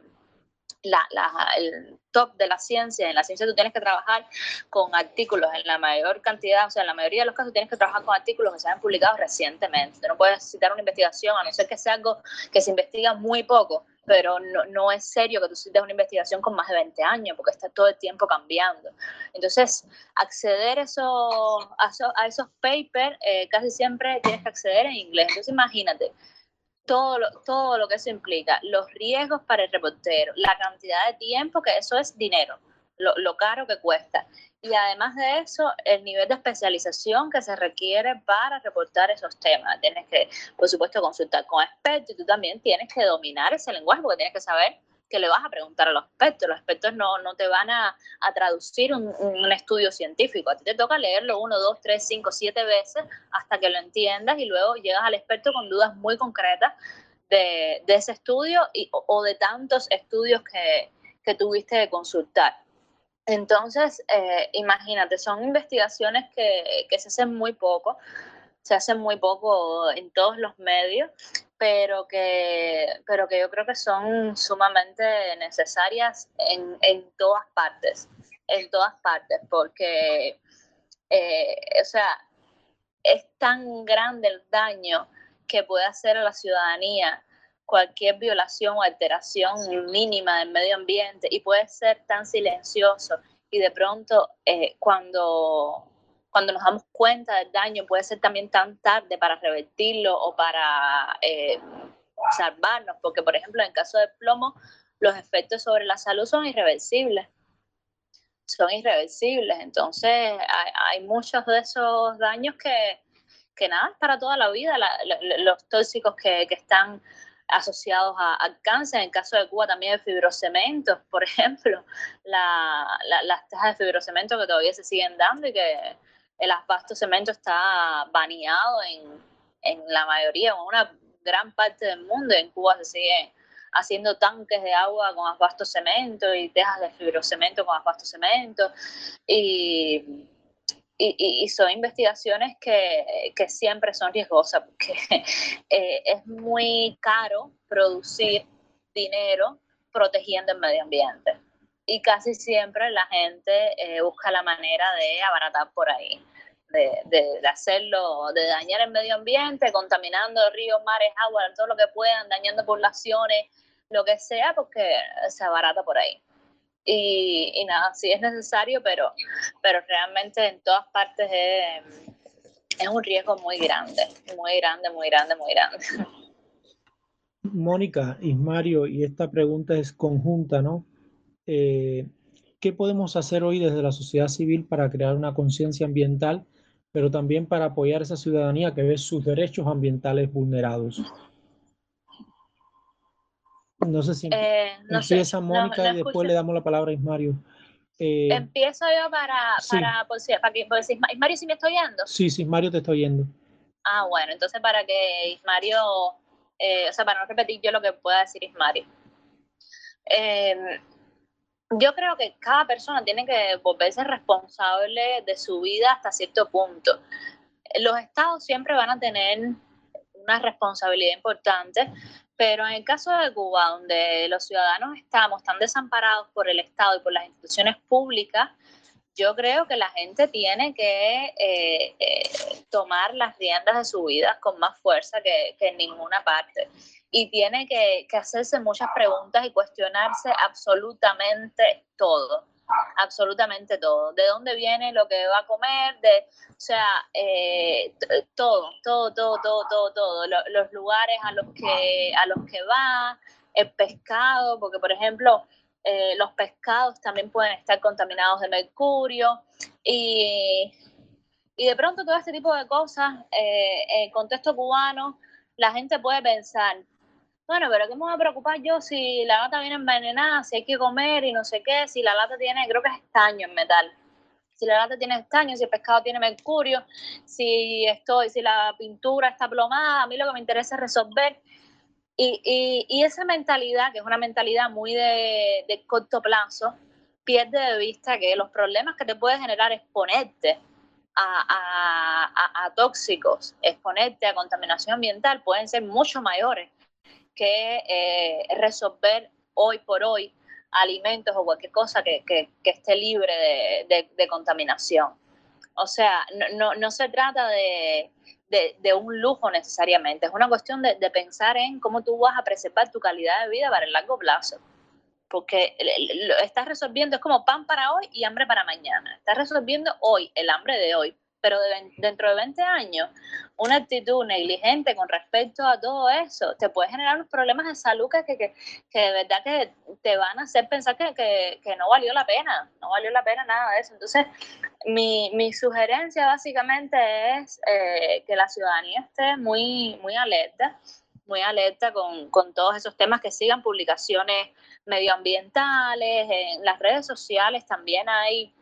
la, la, el top de la ciencia, en la ciencia tú tienes que trabajar con artículos en la mayor cantidad, o sea, en la mayoría de los casos tienes que trabajar con artículos que se han publicado recientemente. Tú no puedes citar una investigación, a no ser que sea algo que se investiga muy poco, pero no, no es serio que tú cites una investigación con más de 20 años, porque está todo el tiempo cambiando. Entonces, acceder eso, a, a esos papers, eh, casi siempre tienes que acceder en inglés. Entonces, imagínate, todo lo, todo lo que eso implica, los riesgos para el reportero, la cantidad de tiempo, que eso es dinero, lo, lo, caro que cuesta. Y además de eso, el nivel de especialización que se requiere para reportar esos temas. Tienes que, por supuesto, consultar con expertos y tú también tienes que dominar ese lenguaje porque tienes que saber que le vas a preguntar a los expertos. Los expertos no, no te van a, a traducir un, un, estudio científico. A ti te toca leerlo uno, dos, tres, cinco, siete veces hasta que lo entiendas y luego llegas al experto con dudas muy concretas de, de ese estudio y, o, de tantos estudios que, que tuviste que consultar. Entonces, eh, imagínate, son investigaciones que, que se hacen muy poco, se hacen muy poco en todos los medios pero que, pero que yo creo que son sumamente necesarias en, en todas partes, en todas partes, porque, eh, o sea, es tan grande el daño que puede hacer a la ciudadanía cualquier violación o alteración mínima del medio ambiente y puede ser tan silencioso y de pronto eh, cuando cuando nos damos cuenta del daño puede ser también tan tarde para revertirlo o para, eh, salvarnos, porque por ejemplo en caso de plomo, los efectos sobre la salud son irreversibles. Son irreversibles. Entonces hay, muchos de esos daños que, que nada, para toda la vida. los tóxicos que, que están asociados al cáncer. En caso de Cuba también el fibrocemento, por ejemplo, las tejas de fibrocemento que todavía se siguen dando y que el asbasto cemento está baneado en, en la mayoría, en una gran parte del mundo. En Cuba se sigue haciendo tanques de agua con asbasto cemento y tejas de fibrocemento con asbasto cemento. Y y, son investigaciones que, que, siempre son riesgosas porque eh, es muy caro producir dinero protegiendo el medio ambiente. Y casi siempre la gente eh, busca la manera de abaratar por ahí, de, de, hacerlo, de dañar el medio ambiente, contaminando ríos, mares, agua, todo lo que puedan, dañando poblaciones, lo que sea, porque se abarata por ahí. Y, nada, sí es necesario, pero, pero realmente en todas partes es, es un riesgo muy grande, muy grande, muy grande, muy grande. Mónica, Ismario, y esta pregunta es conjunta, ¿no? Eh, ¿Qué podemos hacer hoy desde la sociedad civil para crear una conciencia ambiental, pero también para apoyar a esa ciudadanía que ve sus derechos ambientales vulnerados? No sé si eh, empieza Mónica y después le damos la palabra a Ismario. Eh, Empiezo yo para, para, por, para que, Ismario sí me estoy oyendo. Sí, sí, Ismario te estoy oyendo. Ah, bueno, entonces para que Ismario, eh, o sea, para no repetir yo lo que pueda decir Ismario. Em, yo creo que cada persona tiene que volverse responsable de su vida hasta cierto punto. Los estados siempre van a tener una responsabilidad importante, pero en el caso de Cuba, donde los ciudadanos estamos tan desamparados por el Estado y por las instituciones públicas, yo creo que la gente tiene que eh, eh, tomar las riendas de su vida con más fuerza que, en ninguna parte. Y tiene que, que hacerse muchas preguntas y cuestionarse absolutamente todo absolutamente todo. ¿De dónde viene lo que va a comer? De, o sea, eh, todo, todo, todo, todo, todo, todo. Los, lugares a los que a los que va, el pescado, porque por ejemplo eh, los pescados también pueden estar contaminados de mercurio y, y de pronto todo este tipo de cosas eh, en contexto cubano la gente puede pensar bueno, pero ¿qué me voy a preocupar yo si la lata viene envenenada, si hay que comer y no sé qué, si la lata tiene, creo que es estaño en metal, si la lata tiene estaño, si el pescado tiene mercurio, si estoy, si la pintura está plomada, a mí lo que me interesa es resolver. Y, y, esa mentalidad, que es una mentalidad muy de, de corto plazo, pierde de vista que los problemas que te puede generar exponerte a, a, a, tóxicos, exponerte a contaminación ambiental pueden ser mucho mayores que eh, resolver hoy por hoy alimentos o cualquier cosa que, que, esté libre de, de, contaminación. O sea, no, no, se trata de, de, un lujo necesariamente, es una cuestión de, pensar en cómo tú vas a preservar tu calidad de vida para el largo plazo. Porque lo estás resolviendo, es como pan para hoy y hambre para mañana. Estás resolviendo hoy, el hambre de hoy, pero dentro de 20 años, una actitud negligente con respecto a todo eso te puede generar unos problemas de salud que, que, que de verdad que te van a hacer pensar que, que, no valió la pena, no valió la pena nada de eso. Entonces, mi, mi sugerencia básicamente es eh, que la ciudadanía esté muy, muy alerta muy alerta con, con, todos esos temas, que sigan publicaciones medioambientales, en las redes sociales también hay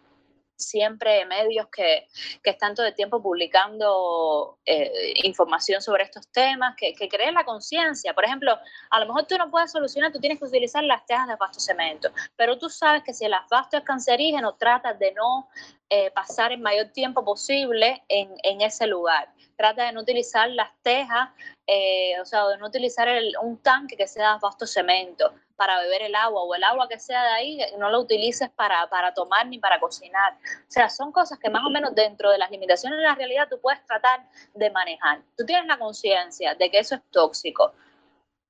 siempre medios que, que están todo el tiempo publicando eh, información sobre estos temas, que, que creen la conciencia. Por ejemplo, a lo mejor tú no puedes solucionar, tú tienes que utilizar las tejas de cemento, pero tú sabes que si el asbasto es cancerígeno, trata de no eh, pasar el mayor tiempo posible en, en ese lugar trata de no utilizar las tejas, eh, o sea, de no utilizar un tanque que sea de cemento para beber el agua o el agua que sea de ahí, no lo utilices para, para tomar ni para cocinar. O sea, son cosas que más o menos dentro de las limitaciones de la realidad tú puedes tratar de manejar. Tú tienes la conciencia de que eso es tóxico.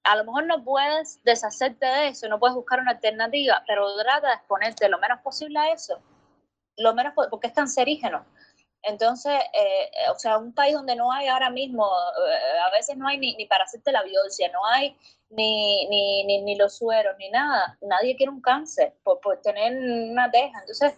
A lo mejor no puedes deshacerte de eso, no puedes buscar una alternativa, pero trata de exponerte lo menos posible a eso, lo menos porque es cancerígeno Entonces, eh, o sea, un país donde no hay ahora mismo, eh, a veces no hay ni, ni, para hacerte la biopsia, no hay ni, ni, ni, ni, los sueros, ni nada. Nadie quiere un cáncer por, por tener una teja. Entonces,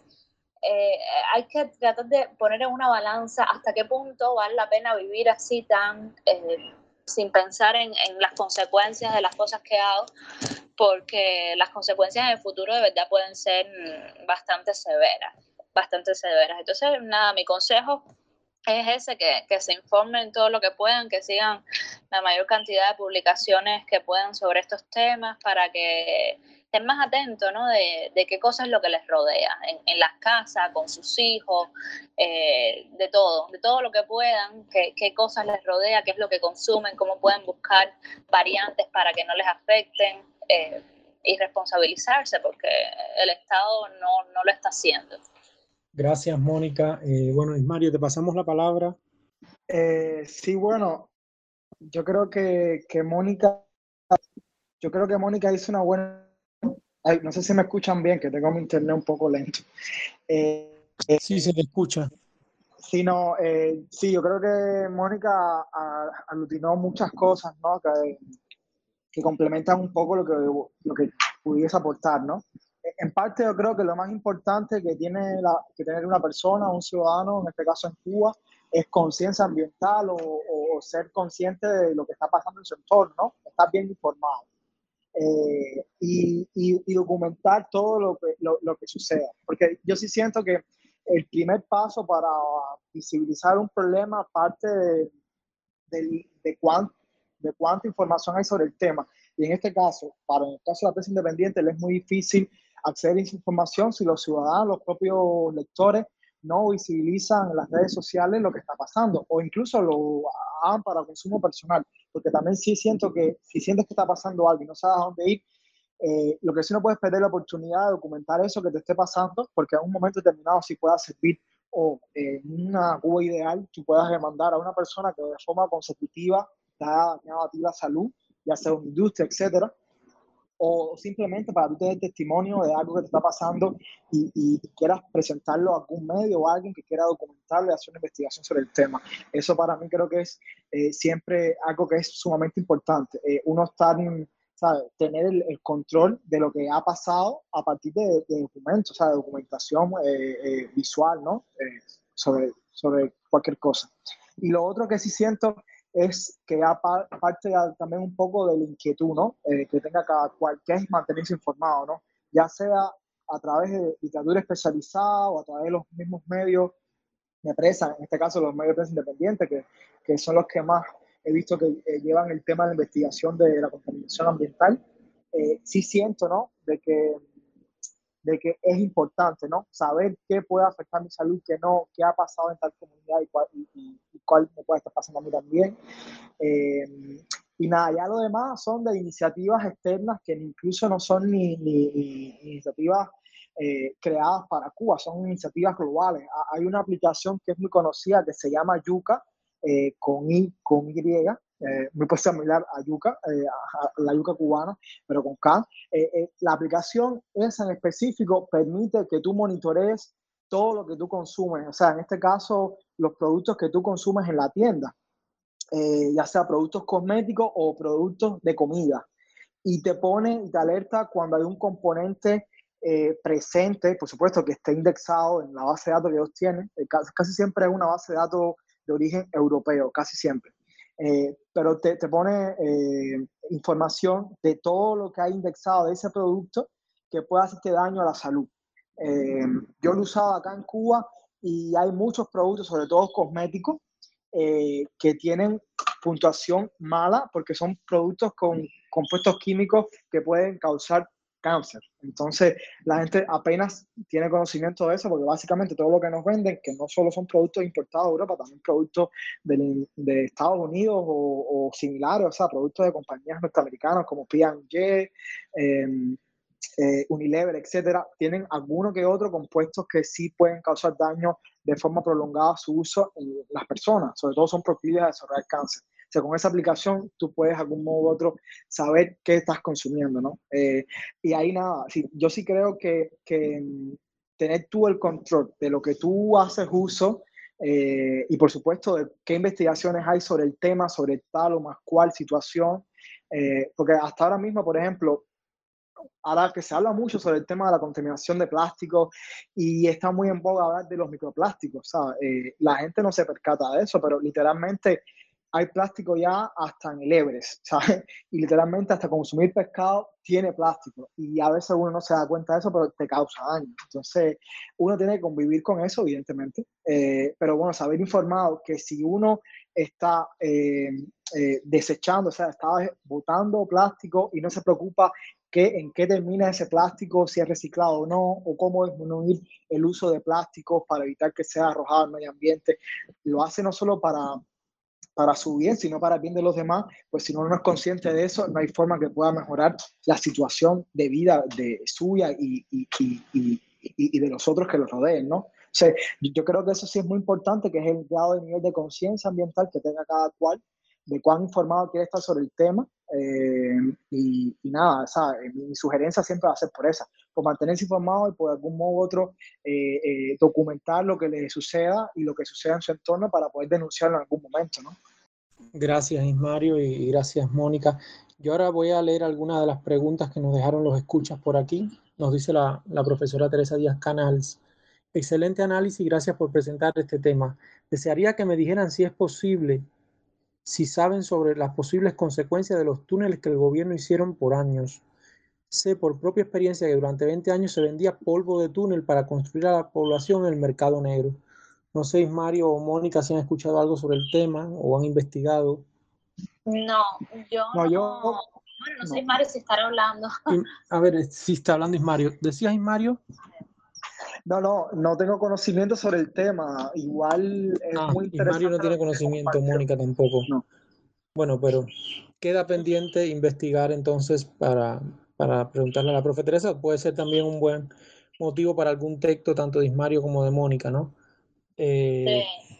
eh, hay que tratar de poner en una balanza hasta qué punto vale la pena vivir así tan eh, sin pensar en, en, las consecuencias de las cosas que hago, porque las consecuencias en el futuro de verdad pueden ser bastante severas, bastante severas. Entonces, nada, mi consejo es ese, que, que, se informen todo lo que puedan, que sigan la mayor cantidad de publicaciones que puedan sobre estos temas para que estén más atentos ¿no? de, de, qué cosas es lo que les rodea, en, en las casas, con sus hijos, eh, de todo, de todo lo que puedan, qué, qué, cosas les rodea, qué es lo que consumen, cómo pueden buscar variantes para que no les afecten eh, y responsabilizarse, porque el Estado no, no lo está haciendo. Gracias, Mónica. Eh, bueno, Mario, te pasamos la palabra. Eh, sí, bueno, yo creo que, que Mónica, yo creo que Mónica hizo una buena. Ay, no sé si me escuchan bien, que tengo mi internet un poco lento. Eh, sí, se te escucha. Sí, no, eh, sí, yo creo que Mónica aglutinó muchas cosas, ¿no? Que, que complementan un poco lo que, lo que pudiese aportar, ¿no? En parte yo creo que lo más importante que tiene la, que tener una persona, un ciudadano, en este caso en Cuba, es conciencia ambiental o, ser consciente de lo que está pasando en su entorno, ¿no? estar bien informado eh, y, y, y, documentar todo lo que, lo, que suceda. Porque yo sí siento que el primer paso para visibilizar un problema parte de, de, de cuánta información hay sobre el tema. Y en este caso, para el caso de la prensa independiente, le es muy difícil acceder a esa información si los ciudadanos, los propios lectores, no visibilizan en las redes sociales lo que está pasando o incluso lo hagan para consumo personal. Porque también sí siento que si sientes que está pasando algo y no sabes a dónde ir, eh, lo que sí no puedes perder la oportunidad de documentar eso que te esté pasando, porque en un momento determinado sí pueda servir o en eh, una Cuba ideal tú puedas demandar a una persona que de forma consecutiva te ha dañado a ti la salud, ya sea una industria, etcétera, o simplemente para tú tener testimonio de algo que te está pasando y, y, quieras presentarlo a algún medio o a alguien que quiera documentarlo y hacer una investigación sobre el tema. Eso para mí creo que es eh, siempre algo que es sumamente importante. Eh, uno estar, ¿sabe? tener el, el, control de lo que ha pasado a partir de, de documentos, o sea, de documentación eh, visual, ¿no? sobre, sobre cualquier cosa. Y lo otro que sí siento es que aparte también un poco de la inquietud, ¿no? Eh, que tenga cada cual, que es mantenerse informado, ¿no? Ya sea a través de literatura especializada o a través de los mismos medios de prensa, en este caso los medios de prensa independientes, que, que son los que más he visto que eh, llevan el tema de investigación de la contaminación ambiental. Eh, sí siento, ¿no? De que de que es importante, ¿no? Saber qué puede afectar mi salud, qué no, qué ha pasado en tal comunidad y cuál, me puede estar pasando a mí también. Eh, y nada, ya lo demás son de iniciativas externas que incluso no son ni, ni, ni iniciativas eh, creadas para Cuba, son iniciativas globales. Hay una aplicación que es muy conocida que se llama Yuca, eh, con, I, con Y, eh, muy similar a yuca, eh, a, la yuca cubana, pero con K. Eh, eh, la aplicación esa en específico permite que tú monitorees todo lo que tú consumes, o sea, en este caso, los productos que tú consumes en la tienda, eh, ya sea productos cosméticos o productos de comida. Y te pone, te alerta cuando hay un componente presente, por supuesto que esté indexado en la base de datos que ellos tienen, casi siempre es una base de datos de origen europeo, casi siempre. Eh, pero te, te pone eh, información de todo lo que hay indexado de ese producto que puede hacerte daño a la salud. Eh, yo lo he usado acá en Cuba y hay muchos productos, sobre todo cosméticos, eh, que tienen puntuación mala porque son productos con compuestos químicos que pueden causar cáncer. Entonces, la gente apenas tiene conocimiento de eso, porque básicamente todo lo que nos venden, que no solo son productos importados de Europa, también productos de, Estados Unidos o, similares, o sea, productos de compañías norteamericanas como P&G, eh, eh, Unilever, etcétera, tienen alguno que otro compuestos que sí pueden causar daño de forma prolongada a su uso en las personas, sobre todo son proclives a desarrollar cáncer sea, con esa aplicación tú puedes de algún modo u otro saber qué estás consumiendo, ¿no? Eh, y ahí nada, sí, yo sí creo que, que, tener tú el control de lo que tú haces uso eh, y por supuesto qué investigaciones hay sobre el tema, sobre tal o más cual situación, eh, porque hasta ahora mismo, por ejemplo, ahora que se habla mucho sobre el tema de la contaminación de plástico y está muy en boga hablar de los microplásticos, eh, la gente no se percata de eso, pero literalmente hay plástico ya hasta en el Everest, ¿sabes? Y literalmente hasta consumir pescado tiene plástico. Y a veces uno no se da cuenta de eso, pero te causa daño. Entonces, uno tiene que convivir con eso, evidentemente. Eh, pero bueno, saber informado que si uno está eh, eh, desechando, o sea, está botando plástico y no se preocupa que, en qué termina ese plástico, si es reciclado o no, o cómo disminuir el uso de plásticos para evitar que sea arrojado al medio ambiente. Lo hace no solo para para su bien, sino para el bien de los demás, pues si uno no es consciente de eso, no hay forma que pueda mejorar la situación de vida de suya y, y, y, y de los otros que los rodeen, ¿no? O sea, yo creo que eso sí es muy importante, que es el grado de nivel de conciencia ambiental que tenga cada cual, de cuán informado quiere estar sobre el tema. Eh, y, nada, mi, sugerencia siempre va a ser por esa, por mantenerse informado y por algún modo u otro eh, eh, documentar lo que le suceda y lo que suceda en su entorno para poder denunciarlo en algún momento, ¿no? Gracias Ismario y gracias Mónica. Yo ahora voy a leer algunas de las preguntas que nos dejaron los escuchas por aquí. Nos dice la, la profesora Teresa Díaz Canals. Excelente análisis y gracias por presentar este tema. Desearía que me dijeran si es posible si saben sobre las posibles consecuencias de los túneles que el gobierno hicieron por años. Sé por propia experiencia que durante 20 años se vendía polvo de túnel para construir a la población en el mercado negro. No sé, Mario o Mónica, si han escuchado algo sobre el tema o han investigado. No, yo no. Yo, bueno, no sé, Ismario, si estará hablando. A ver, si está hablando Ismario. ¿Decías, Ismario? No, no, no tengo conocimiento sobre el tema. Igual es ah, muy interesante. Mario no tiene conocimiento, Mónica tampoco. No. Bueno, pero queda pendiente investigar entonces para, para preguntarle a la profe Teresa. Puede ser también un buen motivo para algún texto, tanto de Ismario como de Mónica, ¿no? Eh, sí.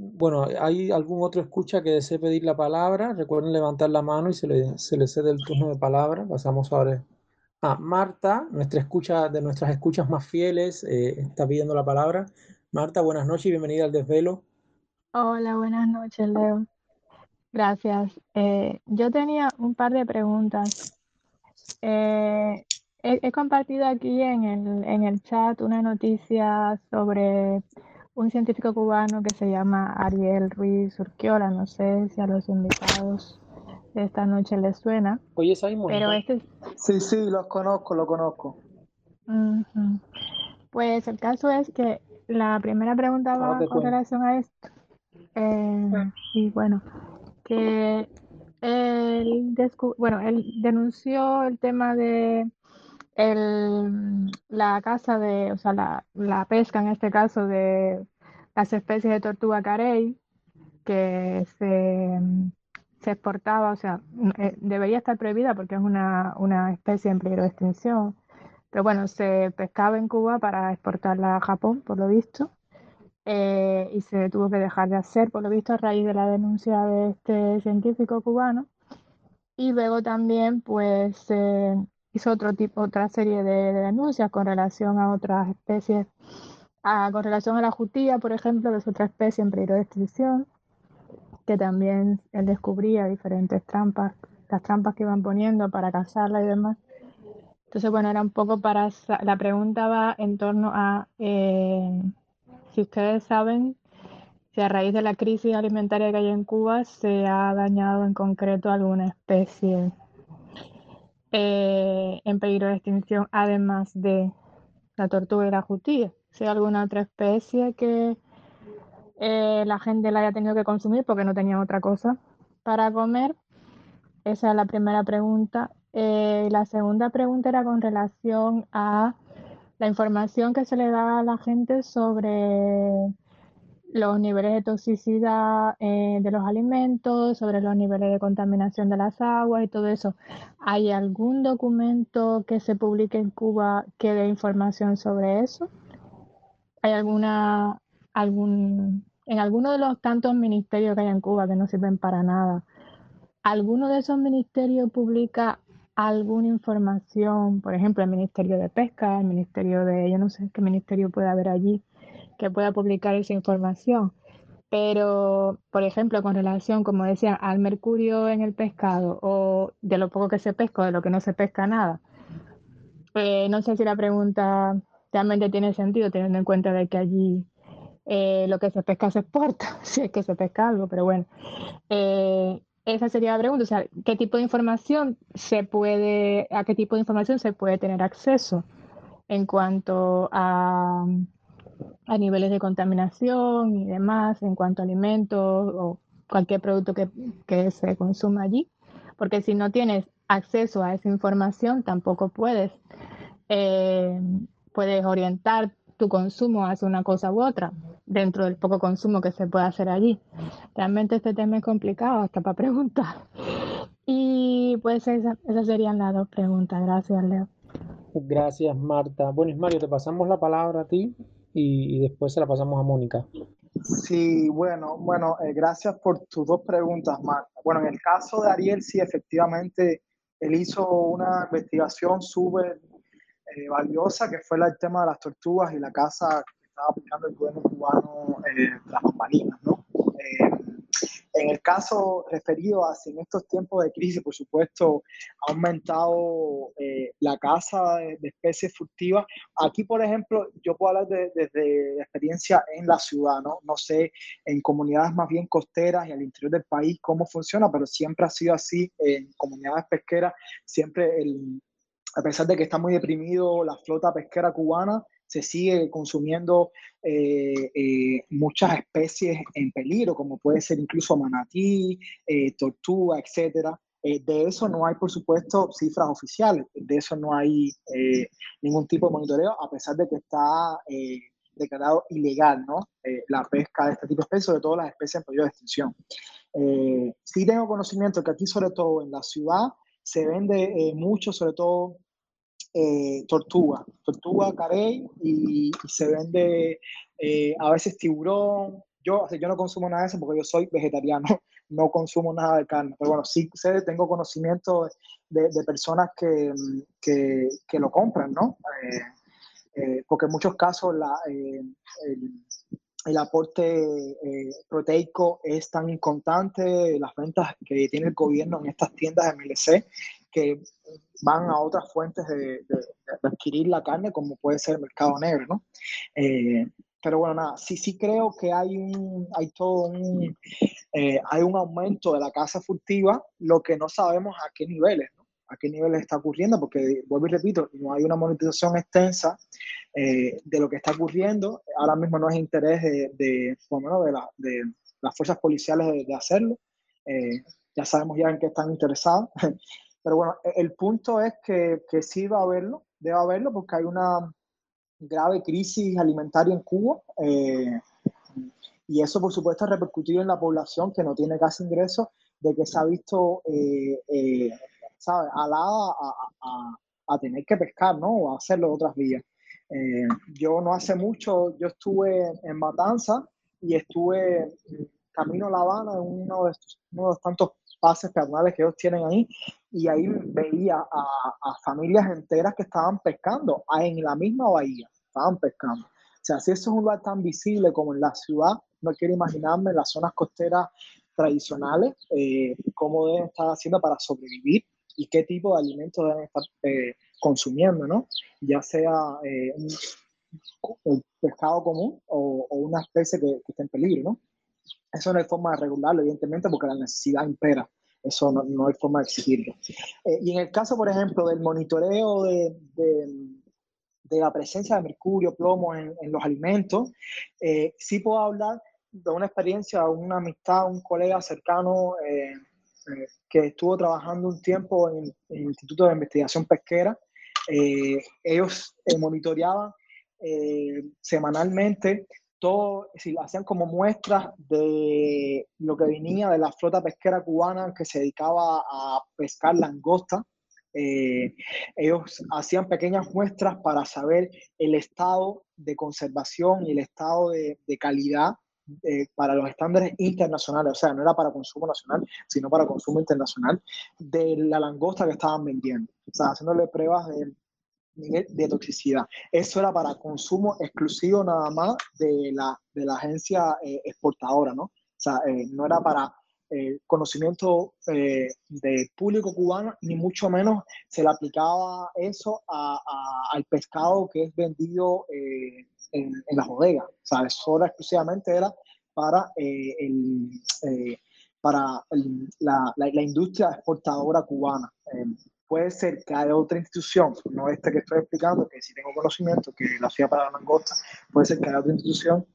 Bueno, ¿hay algún otro escucha que desee pedir la palabra? Recuerden levantar la mano y se le, se le cede el turno de palabra. Pasamos ahora Ah, Marta, nuestra escucha, de nuestras escuchas más fieles, eh, está pidiendo la palabra. Marta, buenas noches y bienvenida al desvelo. Hola, buenas noches, Leo. Gracias. Eh, yo tenía un par de preguntas. Eh, he, compartido aquí en el, en el chat una noticia sobre un científico cubano que se llama Ariel Ruiz Urquiola. No sé si a los invitados esta noche les suena. Oye, Simon. Pero este... Sí, sí, los conozco, lo conozco. Pues el caso es que la primera pregunta va con relación a esto. Eh, y bueno, que él, bueno, él denunció el tema de el, la caza de, o sea, la, la pesca en este caso de las especies de tortuga carey que se se exportaba, o sea, eh, debería estar prohibida porque es una, una especie en peligro de extinción. Pero bueno, se pescaba en Cuba para exportarla a Japón, por lo visto, eh, y se tuvo que dejar de hacer, por lo visto, a raíz de la denuncia de este científico cubano. Y luego también, pues, hizo otro tipo, otra serie de, denuncias con relación a otras especies, con relación a la jutía, por ejemplo, que es otra especie en peligro de extinción que también él descubría diferentes trampas, las trampas que iban poniendo para cazarla y demás. Entonces, bueno, era un poco para... La pregunta va en torno a eh, si ustedes saben si a raíz de la crisis alimentaria que hay en Cuba se ha dañado en concreto alguna especie eh, en peligro de extinción, además de la tortuga y la jutía. Si hay alguna otra especie que eh, la gente la haya tenido que consumir porque no tenía otra cosa para comer. Esa es la primera pregunta. Eh, la segunda pregunta era con relación a la información que se le da a la gente sobre los niveles de toxicidad eh, de los alimentos, sobre los niveles de contaminación de las aguas y todo eso. ¿Hay algún documento que se publique en Cuba que dé información sobre eso? ¿Hay alguna algún en alguno de los tantos ministerios que hay en Cuba que no sirven para nada, ¿alguno de esos ministerios publica alguna información, por ejemplo, el Ministerio de Pesca, el Ministerio de, yo no sé qué ministerio puede haber allí, que pueda publicar esa información. Pero, por ejemplo, con relación, como decía, al mercurio en el pescado o de lo poco que se pesca o de lo que no se pesca nada, eh, no sé si la pregunta realmente tiene sentido teniendo en cuenta de que allí eh, lo que se pesca se exporta, si es que se pesca algo, pero bueno. Eh, esa sería la pregunta, o sea, ¿qué tipo de información se puede, a qué tipo de información se puede tener acceso en cuanto a a niveles de contaminación y demás en cuanto a alimentos o cualquier producto que, que se consuma allí, porque si no tienes acceso a esa información, tampoco puedes, eh, puedes orientar tu consumo hacia una cosa u otra dentro del poco consumo que se puede hacer allí. Realmente este tema es complicado hasta para preguntar. Y pues esas serían las dos preguntas. Gracias, Leo. Gracias, Marta. Bueno, Mario, te pasamos la palabra a ti y, después se la pasamos a Mónica. Sí, bueno, bueno, eh, gracias por tus dos preguntas, Marta. Bueno, en el caso de Ariel, sí, efectivamente, él hizo una investigación súper eh, valiosa, que fue el tema de las tortugas y la casa que estaba aplicando el gobierno cubano eh, las bambalinas, ¿no? En el caso referido a si en estos tiempos de crisis, por supuesto, ha aumentado eh, la caza de, especies furtivas. Aquí, por ejemplo, yo puedo hablar desde de, experiencia en la ciudad. No sé, en comunidades más bien costeras y al interior del país cómo funciona, pero siempre ha sido así en comunidades pesqueras, siempre el, a pesar de que está muy deprimido la flota pesquera cubana, se sigue consumiendo eh, eh, muchas especies en peligro, como puede ser incluso manatí, eh, tortuga, etc. de eso no hay, por supuesto, cifras oficiales, de eso no hay ningún tipo de monitoreo, a pesar de que está declarado ilegal ¿no? la pesca de este tipo de especies, sobre todo las especies en peligro de extinción. sí tengo conocimiento que aquí, sobre todo en la ciudad, se vende mucho, sobre todo eh, tortuga, tortuga, carey y, se vende eh, a veces tiburón. Yo, yo no consumo nada de eso porque yo soy vegetariano, no consumo nada de carne. Pero bueno, sí sé, tengo conocimiento de, personas que, que, lo compran, ¿no? Eh, porque en muchos casos la, el, aporte proteico es tan inconstante, las ventas que tiene el gobierno en estas tiendas MLC, que van a otras fuentes de, adquirir la carne, como puede ser el mercado negro, ¿no? Eh, pero bueno, nada, sí, sí creo que hay un, hay todo un, eh, hay un aumento de la caza furtiva, lo que no sabemos a qué niveles, ¿no? A qué niveles está ocurriendo, porque vuelvo y repito, no hay una monetización extensa eh, de lo que está ocurriendo. Ahora mismo no es interés de, de, de, la, de las fuerzas policiales de, hacerlo. ya sabemos ya en qué están interesados. Pero bueno, e, el punto es que, que sí va a haberlo, debe haberlo, porque hay una grave crisis alimentaria en Cuba. Eh, y eso, por supuesto, ha repercutido en la población que no tiene casi ingresos, de que se ha visto, eh, eh, alada a, tener que pescar, ¿no? O hacerlo de otras vías. yo no hace mucho, yo estuve en Matanza y estuve camino a La Habana en uno de, uno de los tantos pases peatonales que ellos tienen ahí y ahí veía a, familias enteras que estaban pescando en la misma bahía, estaban pescando. O sea, si eso es un lugar tan visible como en la ciudad, no quiero imaginarme las zonas costeras tradicionales, eh, cómo deben estar haciendo para sobrevivir y qué tipo de alimentos deben estar eh, consumiendo, ¿no? Ya sea eh, un, pescado común o, una especie que, que en peligro, ¿no? Eso no hay forma de regularlo, evidentemente, porque la necesidad impera. Eso no, no hay forma de exigirlo. Eh, y en el caso, por ejemplo, del monitoreo de, de, la presencia de mercurio, plomo en, en los alimentos, eh, sí puedo hablar de una experiencia, una amistad, un colega cercano eh, que estuvo trabajando un tiempo en, el Instituto de Investigación Pesquera. ellos monitoreaban semanalmente todo, si hacían como muestras de lo que venía de la flota pesquera cubana que se dedicaba a pescar langosta. Eh, ellos hacían pequeñas muestras para saber el estado de conservación y el estado de, calidad eh, para los estándares internacionales, o sea, no era para consumo nacional, sino para consumo internacional, de la langosta que estaban vendiendo. O sea, haciéndole pruebas de, de toxicidad. Eso era para consumo exclusivo nada más de la, de la agencia eh, exportadora, ¿no? O sea, eh, no era para eh, conocimiento del público cubano, ni mucho menos se le aplicaba eso al pescado que es vendido en, las bodegas. O sea, eso exclusivamente era para, el, para la, la, industria exportadora cubana puede ser que haya otra institución, no esta que estoy explicando, que sí tengo conocimiento, que lo hacía para la langosta, puede ser que haya otra institución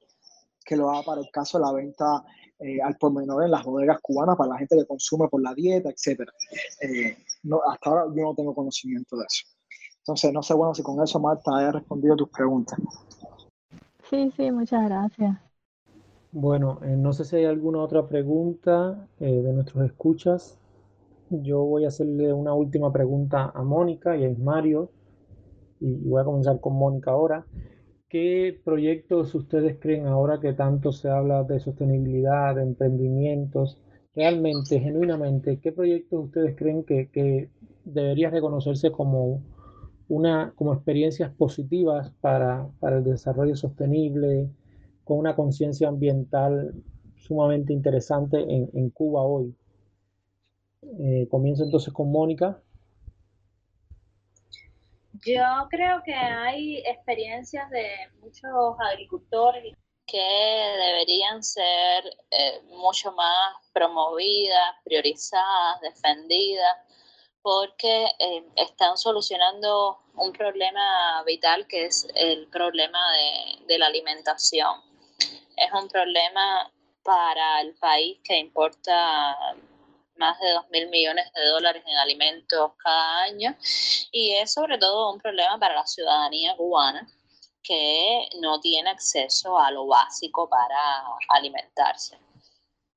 que lo haga para el caso de la venta eh, al por menor en las bodegas cubanas, para la gente que consume por la dieta, etc. Eh, no, hasta ahora yo no tengo conocimiento de eso. Entonces, no sé, bueno, si con eso, Marta, haya respondido tus preguntas. Sí, sí, muchas gracias. Bueno, eh, no sé si hay alguna otra pregunta de nuestros escuchas. Yo voy a hacerle una última pregunta a Mónica y a Ismario. Y voy a comenzar con Mónica ahora. ¿Qué proyectos ustedes creen ahora que tanto se habla de sostenibilidad, de emprendimientos? Realmente, genuinamente, ¿qué proyectos ustedes creen que, que debería reconocerse como, una, como experiencias positivas para, para el desarrollo sostenible, con una conciencia ambiental sumamente interesante en, en Cuba hoy? Eh, comienzo entonces con Mónica. Yo creo que hay experiencias de muchos agricultores que deberían ser eh, mucho más promovidas, priorizadas, defendidas, porque eh, están solucionando un problema vital que es el problema de la alimentación. Es un problema para el país que importa más de 2 mil millones de dólares en alimentos cada año y es sobre todo un problema para la ciudadanía cubana que no tiene acceso a lo básico para alimentarse.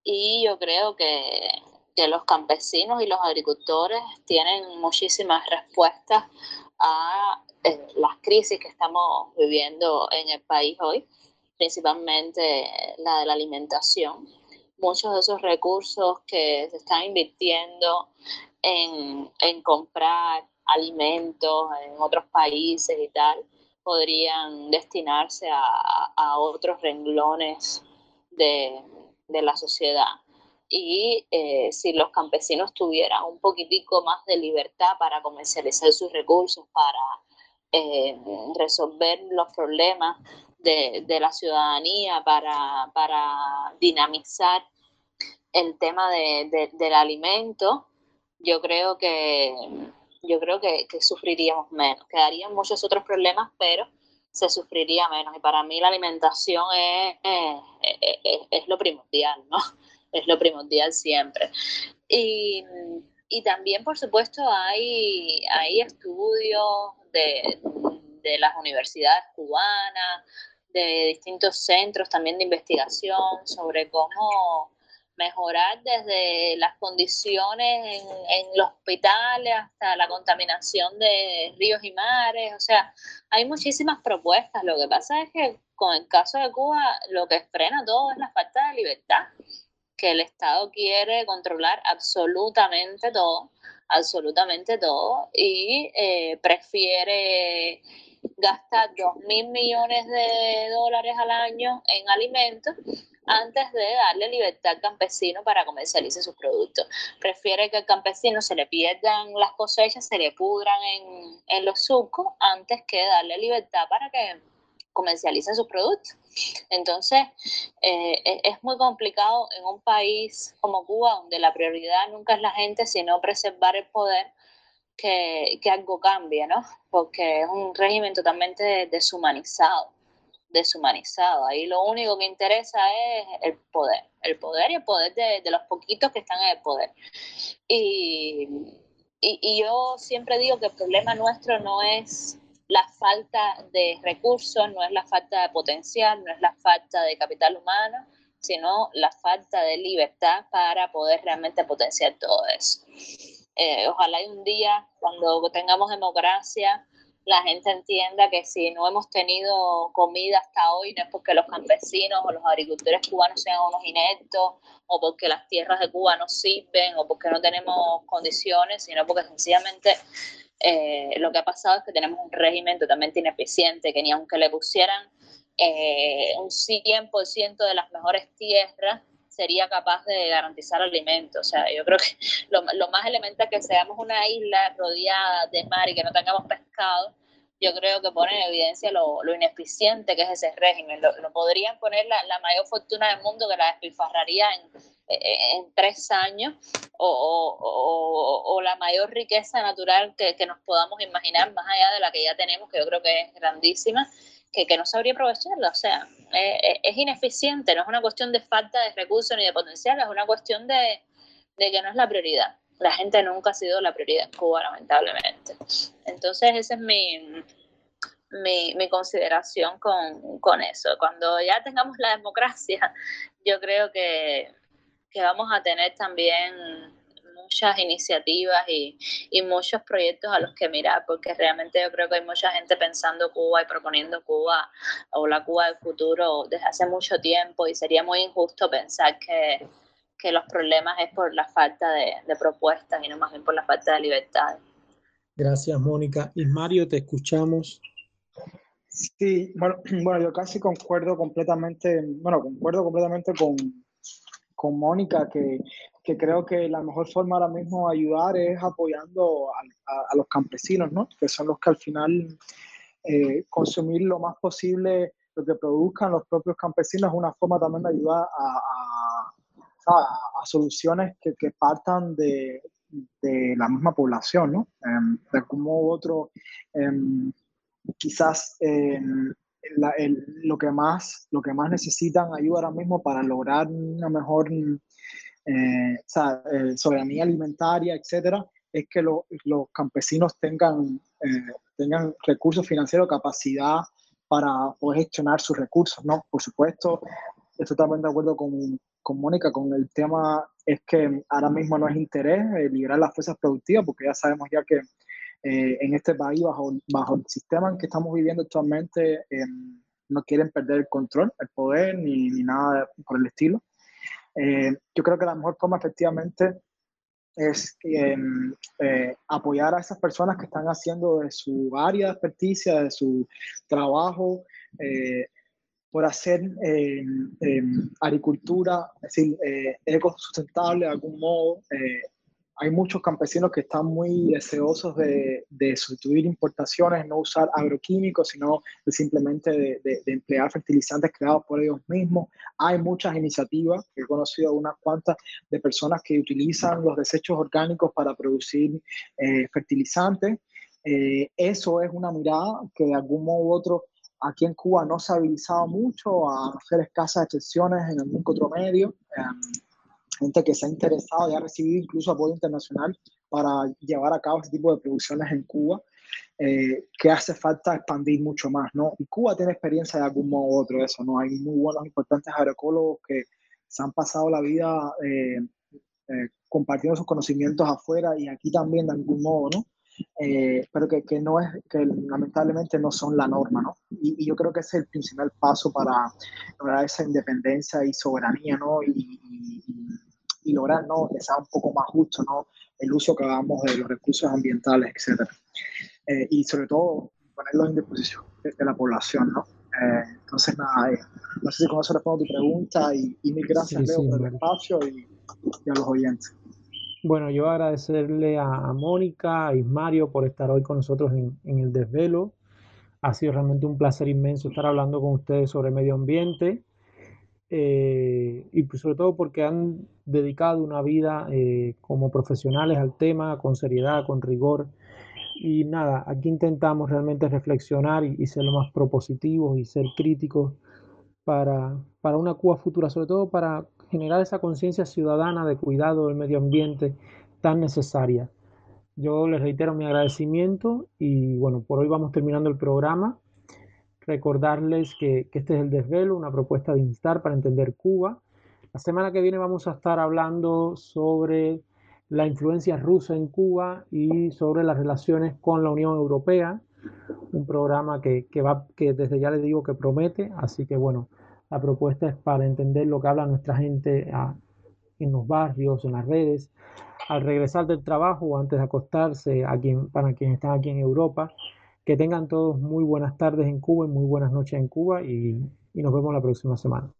Y yo creo que, que los campesinos y los agricultores tienen muchísimas respuestas a eh, las crisis que estamos viviendo en el país hoy, principalmente la de la alimentación muchos de esos recursos que se están invirtiendo en, comprar alimentos en otros países y tal, podrían destinarse a, otros renglones de, la sociedad. Y eh, si los campesinos tuvieran un poquitico más de libertad para comercializar sus recursos, para eh, resolver los problemas de, la ciudadanía para, para, dinamizar el tema de, del alimento, yo creo que yo creo que, sufriríamos menos. Quedarían muchos otros problemas, pero se sufriría menos. Y para mí la alimentación es, es, lo primordial, ¿no? Es lo primordial siempre. Y, y también, por supuesto, hay, hay estudios de, de las universidades cubanas, de distintos centros también de investigación sobre cómo mejorar desde las condiciones en, en, los hospitales hasta la contaminación de ríos y mares. O sea, hay muchísimas propuestas. Lo que pasa es que con el caso de Cuba lo que frena todo es la falta de libertad, que el Estado quiere controlar absolutamente todo, absolutamente todo, y eh, prefiere gastar 2 mil millones de dólares al año en alimentos antes de darle libertad al campesino para comercializar sus productos. Prefiere que al campesino se le pierdan las cosechas, se le pudran en, en los surcos antes que darle libertad para que comercialice sus productos. Entonces, eh, es muy complicado en un país como Cuba, donde la prioridad nunca es la gente, sino preservar el poder que, que algo cambie, ¿no? Porque es un régimen totalmente deshumanizado, deshumanizado. Ahí lo único que interesa es el poder, el poder y el poder de, de los poquitos que están en el poder. Y, y, y yo siempre digo que el problema nuestro no es la falta de recursos, no es la falta de potencial, no es la falta de capital humano, sino la falta de libertad para poder realmente potenciar todo eso. Eh, ojalá un día, cuando tengamos democracia, la gente entienda que si no hemos tenido comida hasta hoy no es porque los campesinos o los agricultores cubanos sean unos ineptos o porque las tierras de Cuba no sirven o porque no tenemos condiciones, sino porque sencillamente eh, lo que ha pasado es que tenemos un régimen totalmente ineficiente, que ni aunque le pusieran eh, un 100% de las mejores tierras, sería capaz de garantizar alimentos. O sea, yo creo que lo, más elemental que seamos una isla rodeada de mar y que no tengamos pescado, yo creo que pone en evidencia lo, lo ineficiente que es ese régimen. Lo, podrían poner la, mayor fortuna del mundo que la despilfarraría en, en tres años o, o, o, la mayor riqueza natural que, que, nos podamos imaginar más allá de la que ya tenemos, que yo creo que es grandísima que, que no sabría aprovecharla. O sea, es ineficiente, no es una cuestión de falta de recursos ni de potencial, es una cuestión de, de que no es la prioridad. La gente nunca ha sido la prioridad en Cuba, lamentablemente. Entonces, esa es mi, mi, mi consideración con, con, eso. Cuando ya tengamos la democracia, yo creo que, que vamos a tener también muchas iniciativas y, y, muchos proyectos a los que mirar, porque realmente yo creo que hay mucha gente pensando Cuba y proponiendo Cuba o la Cuba del futuro desde hace mucho tiempo y sería muy injusto pensar que, que los problemas es por la falta de, de, propuestas y no más bien por la falta de libertad. Gracias, Mónica. Y Mario, te escuchamos. Sí, bueno, bueno, yo casi concuerdo completamente, bueno, concuerdo completamente con, con Mónica, que, que, creo que la mejor forma ahora mismo de ayudar es apoyando a, los campesinos, ¿no? que son los que al final eh, consumir lo más posible lo que produzcan los propios campesinos es una forma también de ayudar a, soluciones que, que partan de, la misma población, ¿no? Eh, de otro, eh, quizás el, lo, que más, lo que más necesitan ayuda ahora mismo para lograr una mejor eh, o eh, soberanía alimentaria, etcétera, es que lo, los campesinos tengan, eh, tengan recursos financieros, capacidad para poder gestionar sus recursos, ¿no? Por supuesto, estoy totalmente de acuerdo con, con Mónica, con el tema es que ahora mismo no es interés eh, liberar las fuerzas productivas, porque ya sabemos ya que en este país, bajo, bajo el sistema en que estamos viviendo actualmente, no quieren perder el control, el poder, ni, ni nada por el estilo. Eh, yo creo que la mejor forma efectivamente es eh, apoyar a esas personas que están haciendo de su área de experticia, de su trabajo, eh, por hacer agricultura, es decir, ecosustentable de algún modo, hay muchos campesinos que están muy deseosos de, de sustituir importaciones, no usar agroquímicos, sino de simplemente de, de, de, emplear fertilizantes creados por ellos mismos. Hay muchas iniciativas, he conocido unas cuantas, de personas que utilizan los desechos orgánicos para producir eh, fertilizantes. Eh, eso es una mirada que de algún modo u otro aquí en Cuba no se ha habilitado mucho, a hacer escasas excepciones en algún otro medio. Um, gente que se ha interesado y ha recibido incluso apoyo internacional para llevar a cabo este tipo de producciones en Cuba, eh, que hace falta expandir mucho más, ¿no? Y Cuba tiene experiencia de algún modo u otro eso, ¿no? Hay muy buenos, importantes agroecólogos que se han pasado la vida eh, eh, compartiendo sus conocimientos afuera y aquí también de algún modo, ¿no? Eh, pero que, que, no es, que lamentablemente no son la norma, ¿no? Y, y, yo creo que ese es el principal paso para lograr esa independencia y soberanía, ¿no? Y, y, y lograr ¿no? que sea un poco más justo ¿no? el uso que hagamos de los recursos ambientales, etc. Eh, y sobre todo ponerlos en disposición de, de la población. ¿no? Eh, entonces, nada, eh, no sé si con eso respondo tu pregunta y, y mil gracias, sí, Leo, sí, por el espacio y, y, a los oyentes. Bueno, yo agradecerle a, a Mónica, a Ismario por estar hoy con nosotros en, en el desvelo. Ha sido realmente un placer inmenso estar hablando con ustedes sobre medio ambiente eh, y pues sobre todo porque han dedicado una vida eh, como profesionales al tema, con seriedad, con rigor. Y nada, aquí intentamos realmente reflexionar y, y ser lo más propositivos y ser críticos para, para, una Cuba futura, sobre todo para generar esa conciencia ciudadana de cuidado del medio ambiente tan necesaria. Yo les reitero mi agradecimiento y bueno, por hoy vamos terminando el programa. Recordarles que, este es el desvelo, una propuesta de instar para entender Cuba. La semana que viene vamos a estar hablando sobre la influencia rusa en Cuba y sobre las relaciones con la Unión Europea. un programa que, que, va, que desde ya les digo que promete, así que bueno, la propuesta es para entender lo que habla nuestra gente en los barrios, en las redes, al regresar del trabajo o antes de acostarse, a para quienes están aquí en Europa. Que tengan todos muy buenas tardes en Cuba y muy buenas noches en Cuba y, nos vemos la próxima semana.